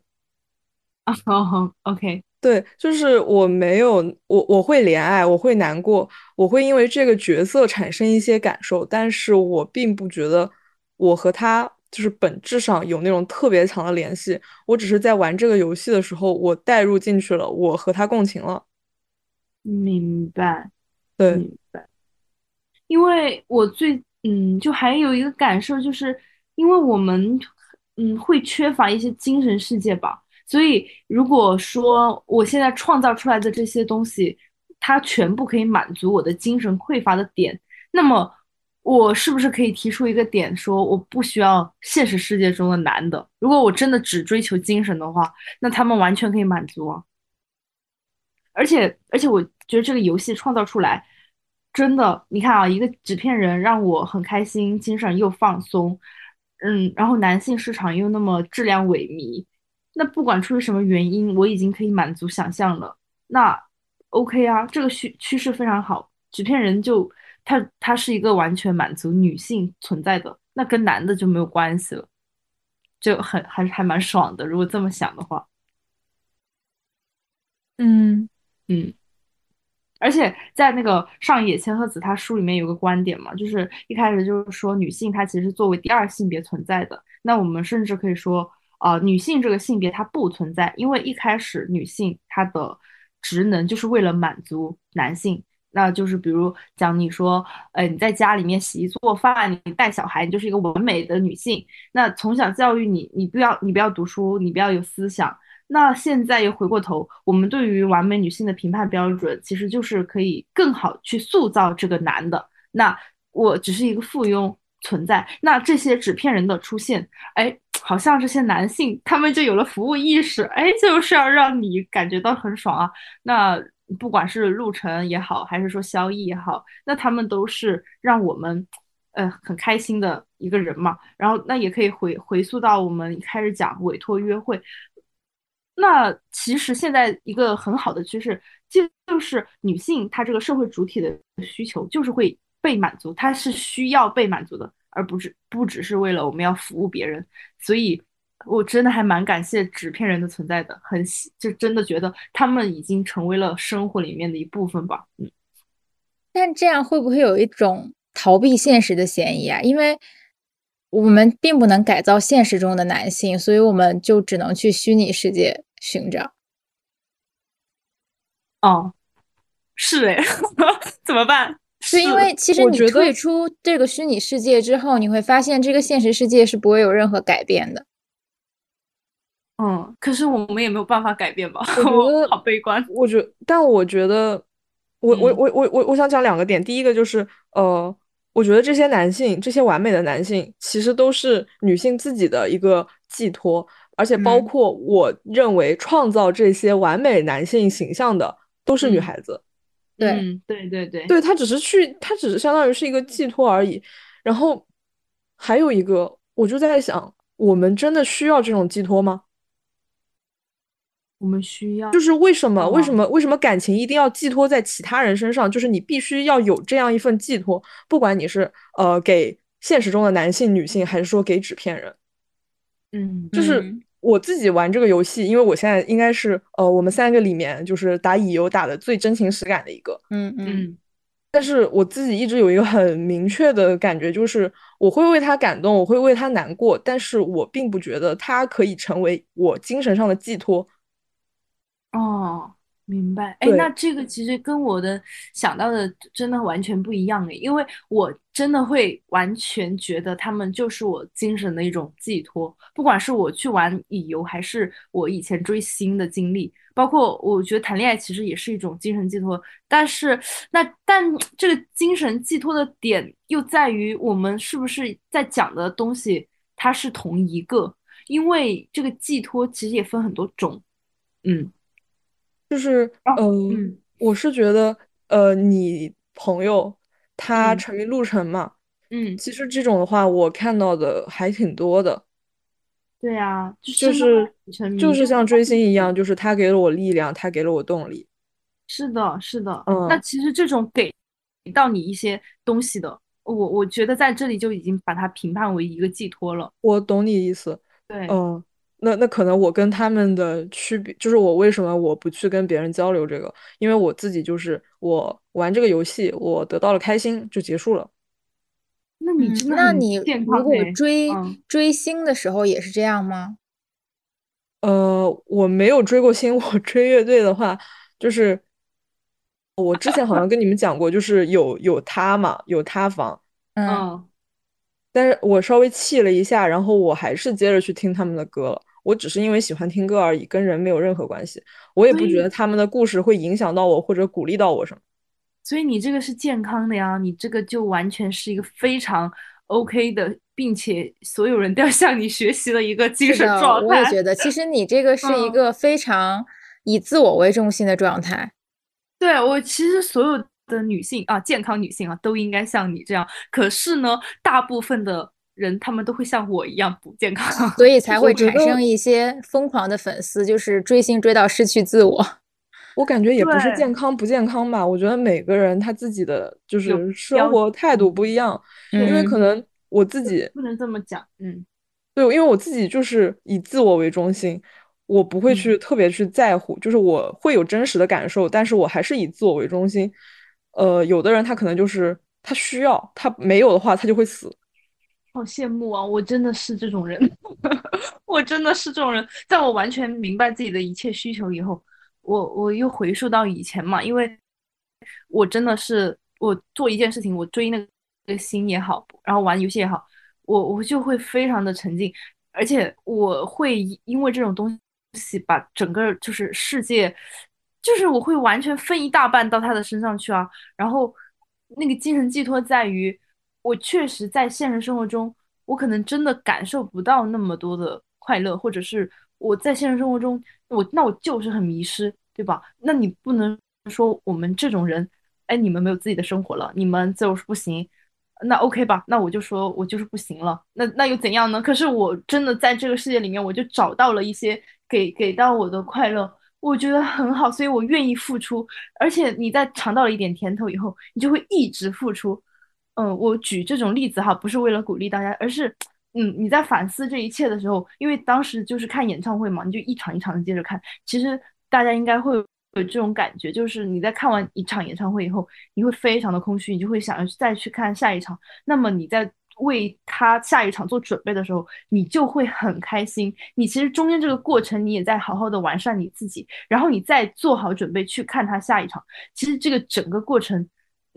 啊，OK，对，就是我没有，我我会怜爱，我会难过，我会因为这个角色产生一些感受，但是我并不觉得我和他就是本质上有那种特别强的联系，我只是在玩这个游戏的时候，我代入进去了，我和他共情了。明白。对，因为我最嗯，就还有一个感受，就是因为我们嗯会缺乏一些精神世界吧，所以如果说我现在创造出来的这些东西，它全部可以满足我的精神匮乏的点，那么我是不是可以提出一个点，说我不需要现实世界中的男的？如果我真的只追求精神的话，那他们完全可以满足啊。而且而且，我觉得这个游戏创造出来，真的，你看啊，一个纸片人让我很开心，精神又放松，嗯，然后男性市场又那么质量萎靡，那不管出于什么原因，我已经可以满足想象了。那 OK 啊，这个趋趋势非常好，纸片人就他他是一个完全满足女性存在的，那跟男的就没有关系了，就很还是还蛮爽的。如果这么想的话，嗯。嗯，而且在那个上野千鹤子他书里面有个观点嘛，就是一开始就是说女性她其实作为第二性别存在的。那我们甚至可以说，啊，女性这个性别它不存在，因为一开始女性她的职能就是为了满足男性。那就是比如讲你说，呃，你在家里面洗衣做饭，你带小孩，你就是一个完美的女性。那从小教育你，你不要你不要读书，你不要有思想。那现在又回过头，我们对于完美女性的评判标准，其实就是可以更好去塑造这个男的。那我只是一个附庸存在，那这些纸片人的出现，哎，好像这些男性他们就有了服务意识，哎，就是要让你感觉到很爽啊。那不管是陆程也好，还是说萧逸也好，那他们都是让我们呃很开心的一个人嘛。然后那也可以回回溯到我们开始讲委托约会。那其实现在一个很好的趋势，就就是女性她这个社会主体的需求就是会被满足，他是需要被满足的，而不是不只是为了我们要服务别人。所以，我真的还蛮感谢纸片人的存在的，很就真的觉得他们已经成为了生活里面的一部分吧。嗯，但这样会不会有一种逃避现实的嫌疑啊？因为我们并不能改造现实中的男性，所以我们就只能去虚拟世界。寻找，哦，是哎，怎么办？是因为其实你退出这个虚拟世界之后，你会发现这个现实世界是不会有任何改变的。嗯，可是我们也没有办法改变吧？我觉 得好悲观。我觉，但我觉得，我我我我我我想讲两个点。第一个就是，呃，我觉得这些男性，这些完美的男性，其实都是女性自己的一个寄托。而且包括我认为创造这些完美男性形象的都是女孩子，对对对对，对他只是去，他只是相当于是一个寄托而已。然后还有一个，我就在想，我们真的需要这种寄托吗？我们需要，就是为什么？为什么？为什么感情一定要寄托在其他人身上？就是你必须要有这样一份寄托，不管你是呃给现实中的男性、女性，还是说给纸片人，嗯，就是。我自己玩这个游戏，因为我现在应该是呃，我们三个里面就是打乙游打的最真情实感的一个。嗯嗯。但是我自己一直有一个很明确的感觉，就是我会为他感动，我会为他难过，但是我并不觉得他可以成为我精神上的寄托。哦。明白，哎，那这个其实跟我的想到的真的完全不一样哎，因为我真的会完全觉得他们就是我精神的一种寄托，不管是我去玩乙游，还是我以前追星的经历，包括我觉得谈恋爱其实也是一种精神寄托。但是那但这个精神寄托的点又在于我们是不是在讲的东西它是同一个，因为这个寄托其实也分很多种，嗯。就是，嗯，我是觉得，呃，你朋友他沉迷路程嘛，嗯，其实这种的话，我看到的还挺多的。对啊，就是就是像追星一样，就是他给了我力量，他给了我动力。是的，是的，嗯。那其实这种给到你一些东西的，我我觉得在这里就已经把它评判为一个寄托了。我懂你意思。对，嗯。那那可能我跟他们的区别就是我为什么我不去跟别人交流这个？因为我自己就是我玩这个游戏，我得到了开心就结束了。那你真的那你如果追追星的时候也是这样吗？呃，我没有追过星，我追乐队的话，就是我之前好像跟你们讲过，就是有有他嘛，有塌房，嗯，但是我稍微气了一下，然后我还是接着去听他们的歌了。我只是因为喜欢听歌而已，跟人没有任何关系。我也不觉得他们的故事会影响到我或者鼓励到我什么。所以你这个是健康的呀，你这个就完全是一个非常 OK 的，并且所有人都要向你学习的一个精神状态。我也觉得，其实你这个 是一个非常以自我为中心的状态。对我，其实所有的女性啊，健康女性啊，都应该像你这样。可是呢，大部分的。人他们都会像我一样不健康，所以 才会产生一些疯狂的粉丝，就是追星追到失去自我。我感觉也不是健康不健康吧，我觉得每个人他自己的就是生活态度不一样，因为可能我自己不能这么讲，嗯，对，因为我自己就是以自我为中心，我不会去特别去在乎，就是我会有真实的感受，但是我还是以自我为中心。呃，有的人他可能就是他需要，他没有的话他就会死。好羡慕啊！我真的是这种人，我真的是这种人。在我完全明白自己的一切需求以后，我我又回溯到以前嘛，因为我真的是我做一件事情，我追那个星也好，然后玩游戏也好，我我就会非常的沉浸，而且我会因为这种东西把整个就是世界，就是我会完全分一大半到他的身上去啊。然后那个精神寄托在于。我确实在现实生活中，我可能真的感受不到那么多的快乐，或者是我在现实生活中，我那我就是很迷失，对吧？那你不能说我们这种人，哎，你们没有自己的生活了，你们就是不行。那 OK 吧，那我就说我就是不行了。那那又怎样呢？可是我真的在这个世界里面，我就找到了一些给给到我的快乐，我觉得很好，所以我愿意付出。而且你在尝到了一点甜头以后，你就会一直付出。嗯，我举这种例子哈，不是为了鼓励大家，而是嗯，你在反思这一切的时候，因为当时就是看演唱会嘛，你就一场一场的接着看。其实大家应该会。有这种感觉，就是你在看完一场演唱会以后，你会非常的空虚，你就会想要再去看下一场。那么你在为他下一场做准备的时候，你就会很开心。你其实中间这个过程，你也在好好的完善你自己，然后你再做好准备去看他下一场。其实这个整个过程，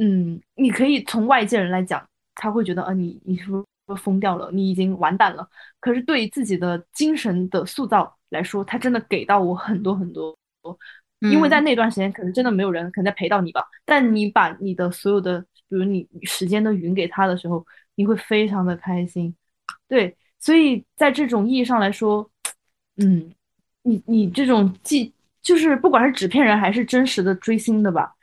嗯，你可以从外界人来讲，他会觉得，啊，你你是不是疯掉了？你已经完蛋了。可是对于自己的精神的塑造来说，他真的给到我很多很多。因为在那段时间，可能真的没有人可能在陪到你吧。但你把你的所有的，比如你时间都匀给他的时候，你会非常的开心。对，所以在这种意义上来说，嗯，你你这种既就是不管是纸片人还是真实的追星的吧，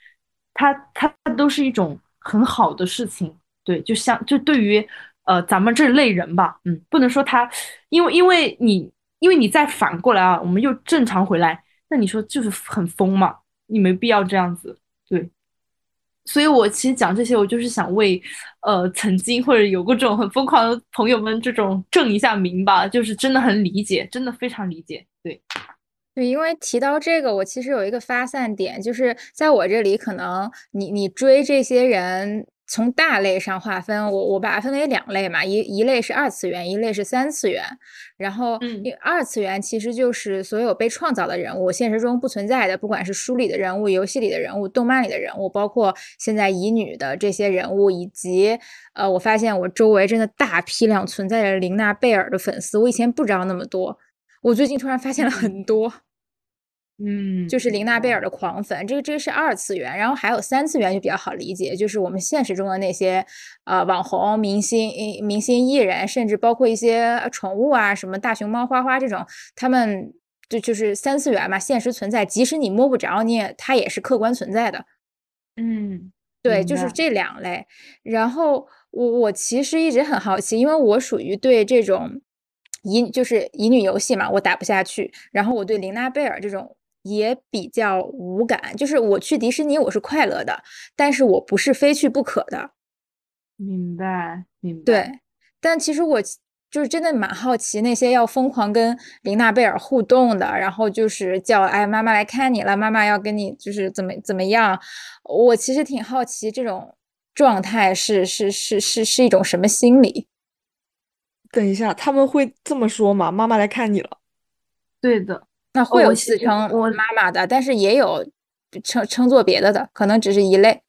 他他都是一种很好的事情。对，就像就对于呃咱们这类人吧，嗯，不能说他，因为因为你因为你再反过来啊，我们又正常回来。那你说就是很疯嘛？你没必要这样子，对。所以我其实讲这些，我就是想为，呃，曾经或者有过这种很疯狂的朋友们这种正一下名吧，就是真的很理解，真的非常理解，对。对，因为提到这个，我其实有一个发散点，就是在我这里，可能你你追这些人。从大类上划分，我我把它分为两类嘛，一一类是二次元，一类是三次元。然后，二次元其实就是所有被创造的人物，现实中不存在的，不管是书里的人物、游戏里的人物、动漫里的人物，包括现在乙女的这些人物，以及呃，我发现我周围真的大批量存在着琳娜贝尔的粉丝，我以前不知道那么多，我最近突然发现了很多。嗯，就是玲娜贝尔的狂粉，这个这个是二次元，然后还有三次元就比较好理解，就是我们现实中的那些呃网红、明星、明星艺人，甚至包括一些宠物啊，什么大熊猫、花花这种，他们就就是三次元嘛，现实存在，即使你摸不着，你也它也是客观存在的。嗯，对，就是这两类。然后我我其实一直很好奇，因为我属于对这种乙就是乙女游戏嘛，我打不下去，然后我对玲娜贝尔这种。也比较无感，就是我去迪士尼我是快乐的，但是我不是非去不可的。明白，明白。对，但其实我就是真的蛮好奇那些要疯狂跟琳娜贝尔互动的，然后就是叫哎妈妈来看你了，妈妈要跟你就是怎么怎么样。我其实挺好奇这种状态是是是是是一种什么心理。等一下，他们会这么说吗？妈妈来看你了。对的。那会有自称我妈妈的，但是也有称称作别的的，可能只是一类。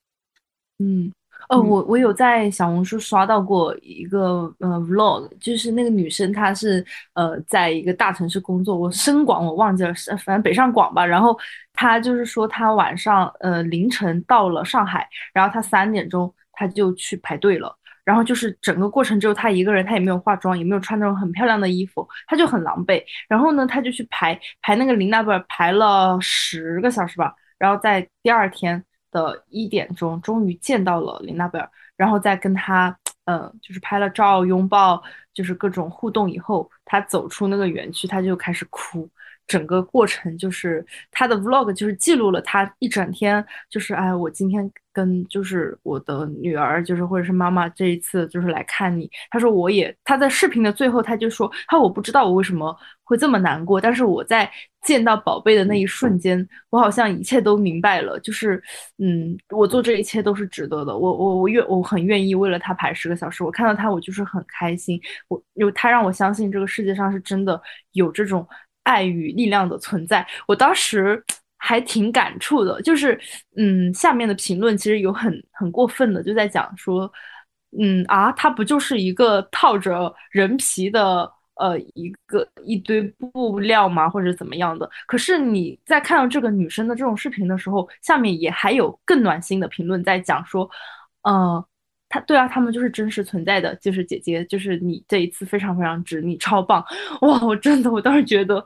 嗯，哦，我我有在小红书刷到过一个呃 vlog，就是那个女生她是呃在一个大城市工作，我深广我忘记了，是反正北上广吧。然后她就是说她晚上呃凌晨到了上海，然后她三点钟她就去排队了。然后就是整个过程只有他一个人，他也没有化妆，也没有穿那种很漂亮的衣服，他就很狼狈。然后呢，他就去排排那个琳娜贝尔，排了十个小时吧。然后在第二天的一点钟，终于见到了琳娜贝尔，然后再跟他，嗯，就是拍了照、拥抱，就是各种互动以后，他走出那个园区，他就开始哭。整个过程就是他的 vlog，就是记录了他一整天，就是哎，我今天跟就是我的女儿，就是或者是妈妈这一次就是来看你。他说我也他在视频的最后他就说，他我不知道我为什么会这么难过，但是我在见到宝贝的那一瞬间，我好像一切都明白了，就是嗯，我做这一切都是值得的。我我我愿我很愿意为了他排十个小时，我看到他我就是很开心，我有他让我相信这个世界上是真的有这种。爱与力量的存在，我当时还挺感触的。就是，嗯，下面的评论其实有很很过分的，就在讲说，嗯啊，他不就是一个套着人皮的呃一个一堆布料吗？或者怎么样的？可是你在看到这个女生的这种视频的时候，下面也还有更暖心的评论在讲说，嗯，他对啊，他们就是真实存在的，就是姐姐，就是你这一次非常非常值，你超棒 哇！我真的，我当时觉得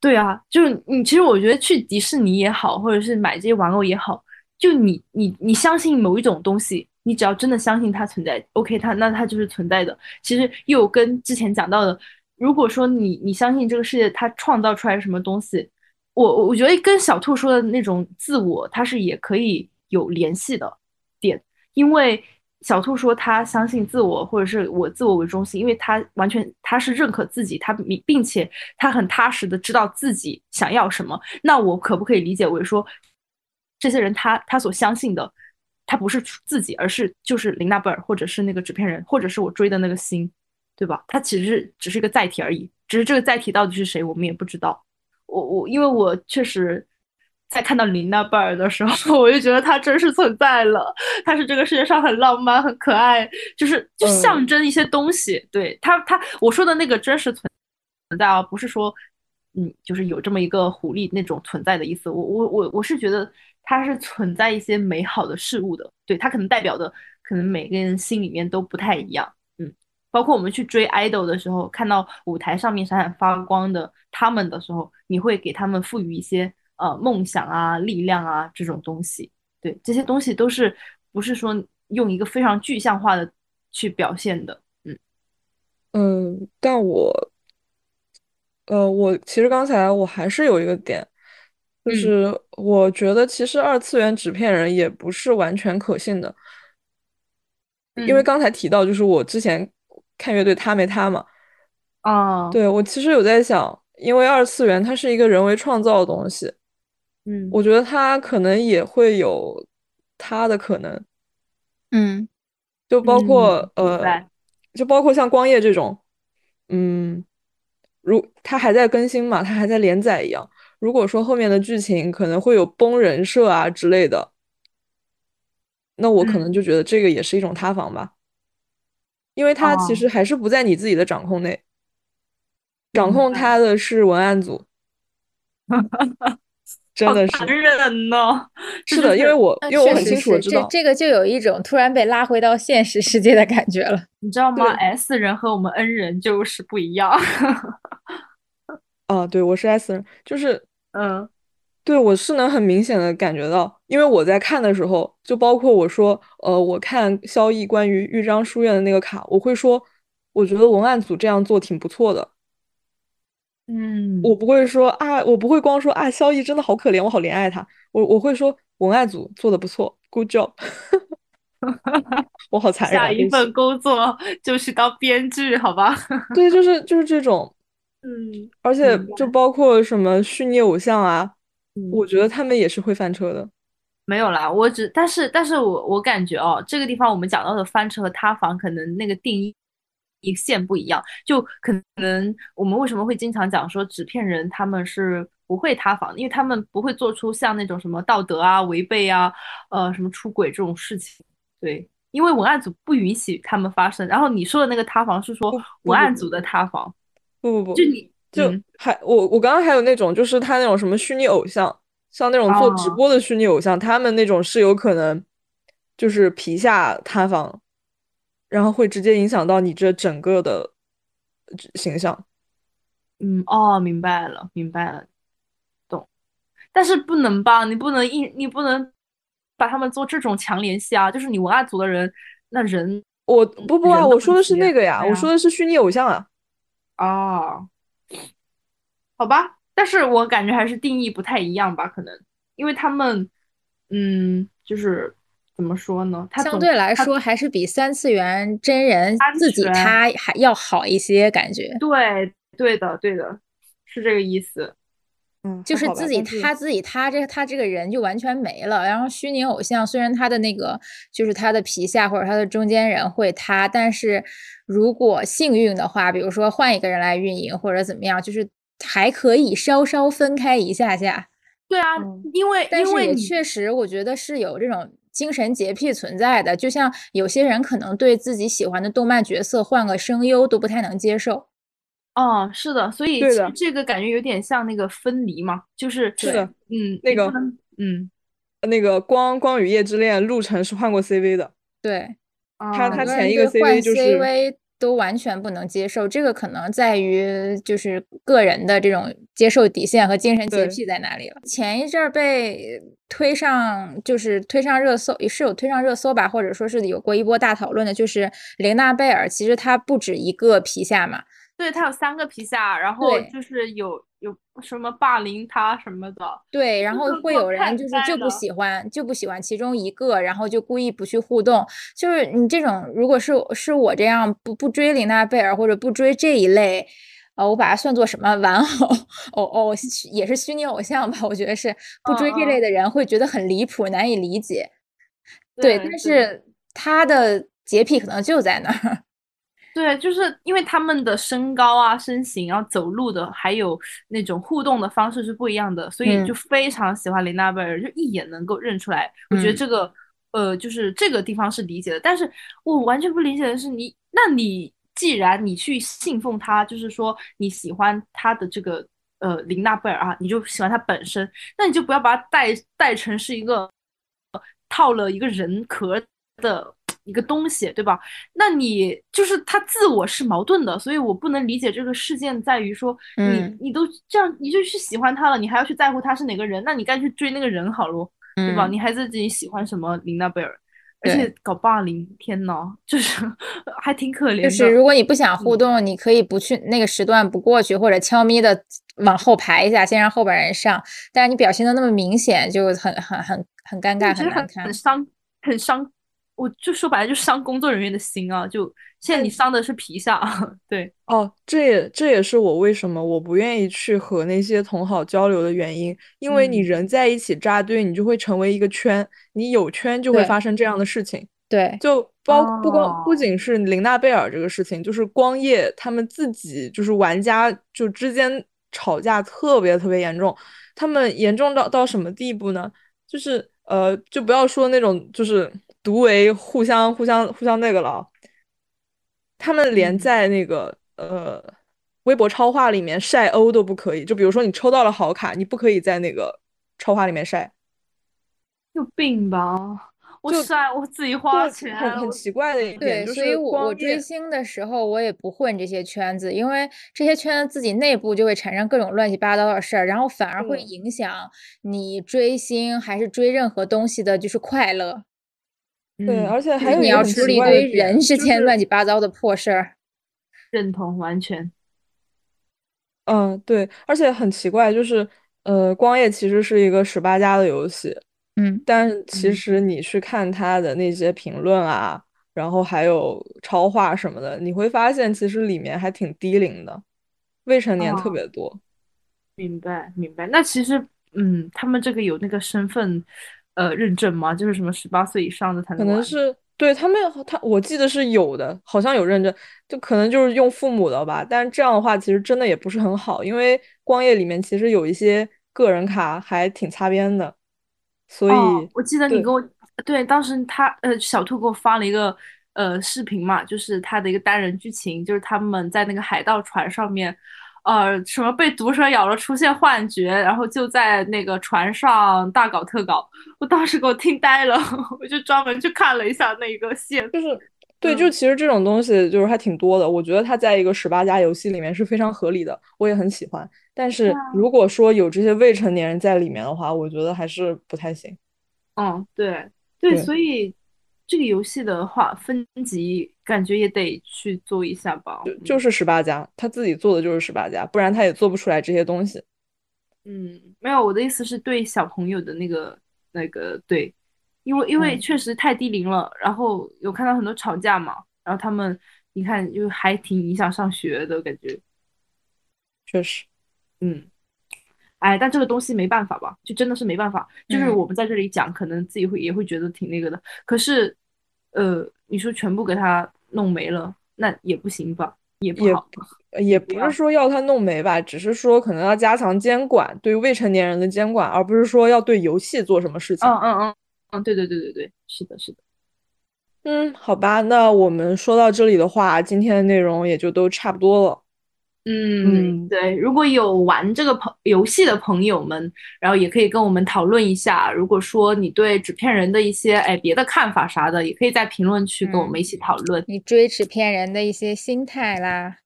对啊，就是你其实我觉得去迪士尼也好，或者是买这些玩偶也好，就你你你相信某一种东西，你只要真的相信它存在，OK，它那它就是存在的。其实又跟之前讲到的，如果说你你相信这个世界它创造出来什么东西，我我觉得跟小兔说的那种自我，它是也可以有联系的点，因为。小兔说他相信自我，或者是我自我为中心，因为他完全他是认可自己，他并并且他很踏实的知道自己想要什么。那我可不可以理解为说，这些人他他所相信的，他不是自己，而是就是林娜贝尔，或者是那个纸片人，或者是我追的那个星，对吧？他其实只是一个载体而已，只是这个载体到底是谁，我们也不知道。我我因为我确实。在看到琳娜贝尔的时候，我就觉得她真实存在了。她是这个世界上很浪漫、很可爱，就是就象征一些东西。对她，她我说的那个真实存存在啊，不是说嗯，就是有这么一个狐狸那种存在的意思。我我我我是觉得它是存在一些美好的事物的。对它可能代表的，可能每个人心里面都不太一样。嗯，包括我们去追 idol 的时候，看到舞台上面闪闪发光的他们的时候，你会给他们赋予一些。呃，梦想啊，力量啊，这种东西，对，这些东西都是不是说用一个非常具象化的去表现的，嗯。嗯，但我，呃，我其实刚才我还是有一个点，就是我觉得其实二次元纸片人也不是完全可信的，因为刚才提到就是我之前看乐队他没他嘛，啊，对我其实有在想，因为二次元它是一个人为创造的东西。嗯，我觉得他可能也会有他的可能，嗯，就包括呃，就包括像光夜这种，嗯，如他还在更新嘛，他还在连载一样。如果说后面的剧情可能会有崩人设啊之类的，那我可能就觉得这个也是一种塌房吧，因为他其实还是不在你自己的掌控内，掌控他的是文案组。真的是残忍呢，是的，因为我因为我很清楚知道这个就有一种突然被拉回到现实世界的感觉了，你知道吗？S 人和我们 N 人就是不一样。啊，对，我是 S 人，就是嗯，对我是能很明显的感觉到，因为我在看的时候，就包括我说，呃，我看萧逸关于豫章书院的那个卡，我会说，我觉得文案组这样做挺不错的。嗯，我不会说啊，我不会光说啊，萧逸真的好可怜，我好怜爱他。我我会说文案组做的不错，good job。我好残忍。下一份工作就是当编剧，好吧？对，就是就是这种。嗯，而且就包括什么虚拟偶像啊，我觉得他们也是会翻车的。没有啦，我只但是但是我我感觉哦，这个地方我们讲到的翻车和塌房，可能那个定义。一线不一样，就可能我们为什么会经常讲说纸片人他们是不会塌房，因为他们不会做出像那种什么道德啊违背啊，呃什么出轨这种事情。对，因为文案组不允许他们发生。然后你说的那个塌房是说文案组的塌房，不不不，就你就还我我刚刚还有那种就是他那种什么虚拟偶像，像那种做直播的虚拟偶像，他们那种是有可能就是皮下塌房。然后会直接影响到你这整个的形象。嗯，哦，明白了，明白了，懂。但是不能吧？你不能一，你不能把他们做这种强联系啊！就是你文案组的人，那人，我不不啊，我说的是那个呀，我说的是虚拟偶像啊。哦，好吧，但是我感觉还是定义不太一样吧？可能因为他们，嗯，就是。怎么说呢？它相对来说还是比三次元真人自己他还要好一些，感觉。对，对的，对的，是这个意思。嗯，就是自己他自己他这他这个人就完全没了。然后虚拟偶像虽然他的那个就是他的皮下或者他的中间人会塌，但是如果幸运的话，比如说换一个人来运营或者怎么样，就是还可以稍稍分开一下下。对啊，因为但是也确实我觉得是有这种。精神洁癖存在的，就像有些人可能对自己喜欢的动漫角色换个声优都不太能接受。哦，是的，所以这个感觉有点像那个分离嘛，就是是的，嗯，那个，嗯，那个光光与夜之恋，陆晨是换过 CV 的。对，他他前一个 CV 就是都完全不能接受。这个可能在于就是个人的这种接受底线和精神洁癖在哪里了。前一阵儿被推上就是推上热搜，也是有推上热搜吧，或者说是有过一波大讨论的，就是玲娜贝尔，其实她不止一个皮下嘛。对她有三个皮下，然后就是有有什么霸凌他什么的。对，然后会有人就是就不喜欢就不喜欢其中一个，然后就故意不去互动。就是你这种，如果是是我这样不不追玲娜贝尔或者不追这一类，呃，我把它算作什么玩偶偶偶也是虚拟偶像吧？我觉得是不追这类的人会觉得很离谱，难以理解。对，但是他的洁癖可能就在那儿。对，就是因为他们的身高啊、身形，然后走路的，还有那种互动的方式是不一样的，所以就非常喜欢琳娜贝尔，就一眼能够认出来。我觉得这个，呃，就是这个地方是理解的，但是我完全不理解的是，你，那你既然你去信奉他，就是说你喜欢他的这个，呃，琳娜贝尔啊，你就喜欢他本身，那你就不要把它带带成是一个套了一个人壳的。一个东西，对吧？那你就是他自我是矛盾的，所以我不能理解这个事件在于说，你你都这样，你就去喜欢他了，你还要去在乎他是哪个人？那你该去追那个人好咯，对吧？你还自己喜欢什么琳娜贝尔，而且搞霸凌，天呐，就是 还挺可怜。就是如果你不想互动，你可以不去那个时段不过去，或者悄咪的往后排一下，先让后边人上。但是你表现的那么明显，就很很很很尴尬，很难看，很伤，很伤。我就说白了，就伤工作人员的心啊！就现在你伤的是皮下，对哦，这也这也是我为什么我不愿意去和那些同好交流的原因，因为你人在一起扎堆，你就会成为一个圈，你有圈就会发生这样的事情。对，就包不光不仅是林娜贝尔这个事情，就是光夜他们自己就是玩家就之间吵架特别特别严重，他们严重到到什么地步呢？就是呃，就不要说那种就是。独为互相互相互相那个了，他们连在那个呃微博超话里面晒欧都不可以。就比如说你抽到了好卡，你不可以在那个超话里面晒。有病吧？我晒我自己花钱，很很奇怪的一点。对，所以我我追星的时候我也不混这些圈子，因为这些圈子自己内部就会产生各种乱七八糟的事儿，然后反而会影响你追星还是追任何东西的，就是快乐。对，而且还有你要处理一堆人之间乱七八糟的破事儿，认同完全。嗯，对，而且很奇怪，就是呃，光夜其实是一个十八加的游戏，嗯，但其实你去看他的那些评论啊，然后还有超话什么的，你会发现其实里面还挺低龄的，未成年特别多。明白，明白。那其实，嗯，他们这个有那个身份。呃，认证吗？就是什么十八岁以上的才能可能是对他们，他我记得是有的，好像有认证，就可能就是用父母的吧。但是这样的话，其实真的也不是很好，因为光夜里面其实有一些个人卡还挺擦边的。所以，我记得你给我对当时他呃小兔给我发了一个呃视频嘛，就是他的一个单人剧情，就是他们在那个海盗船上面。呃，什么被毒蛇咬了出现幻觉，然后就在那个船上大搞特搞，我当时给我听呆了，我就专门去看了一下那个线，就是对，就其实这种东西就是还挺多的，我觉得它在一个十八加游戏里面是非常合理的，我也很喜欢。但是如果说有这些未成年人在里面的话，我觉得还是不太行。嗯，对对，所以。这个游戏的话，分级感觉也得去做一下吧。就就是十八家，他自己做的就是十八家，不然他也做不出来这些东西。嗯，没有，我的意思是对小朋友的那个那个对，因为因为确实太低龄了，然后有看到很多吵架嘛，然后他们你看就还挺影响上学的感觉。确实，嗯。哎，但这个东西没办法吧，就真的是没办法。就是我们在这里讲，可能自己会也会觉得挺那个的。可是，呃，你说全部给他弄没了，那也不行吧？也不好。也不是说要他弄没吧，只是说可能要加强监管，对未成年人的监管，而不是说要对游戏做什么事情。嗯嗯嗯嗯，对对对对对，是的，是的。嗯，好吧，那我们说到这里的话，今天的内容也就都差不多了。嗯，对，如果有玩这个朋游戏的朋友们，然后也可以跟我们讨论一下。如果说你对纸片人的一些哎别的看法啥的，也可以在评论区跟我们一起讨论。你追纸片人的一些心态啦。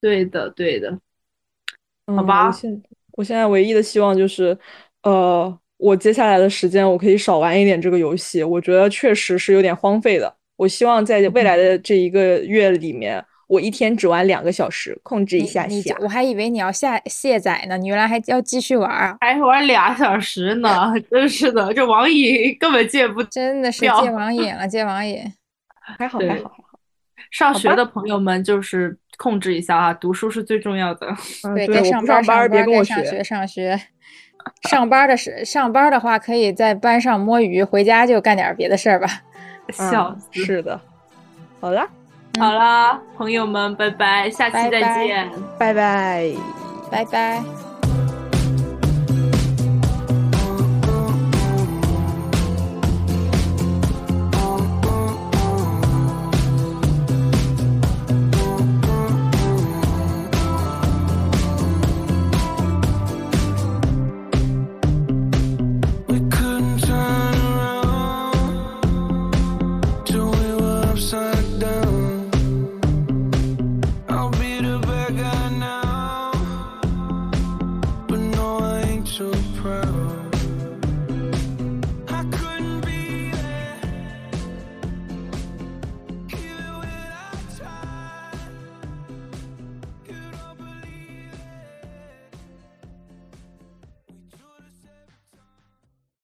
对的，对的。好吧，我现我现在唯一的希望就是，呃，我接下来的时间我可以少玩一点这个游戏。我觉得确实是有点荒废的。我希望在未来的这一个月里面。我一天只玩两个小时，控制一下下。我还以为你要下卸载呢，你原来还要继续玩啊？还玩俩小时呢，真是的，这网瘾根本戒不 真的是戒网瘾了，戒网瘾。还好还好还好。上学的朋友们就是控制一下啊，读书是最重要的。对，该上班上班，该上学上学。上班的是上班的话，可以在班上摸鱼，回家就干点别的事儿吧。笑死。是的。好了。好啦，朋友们，拜拜，下期再见，拜拜，拜拜。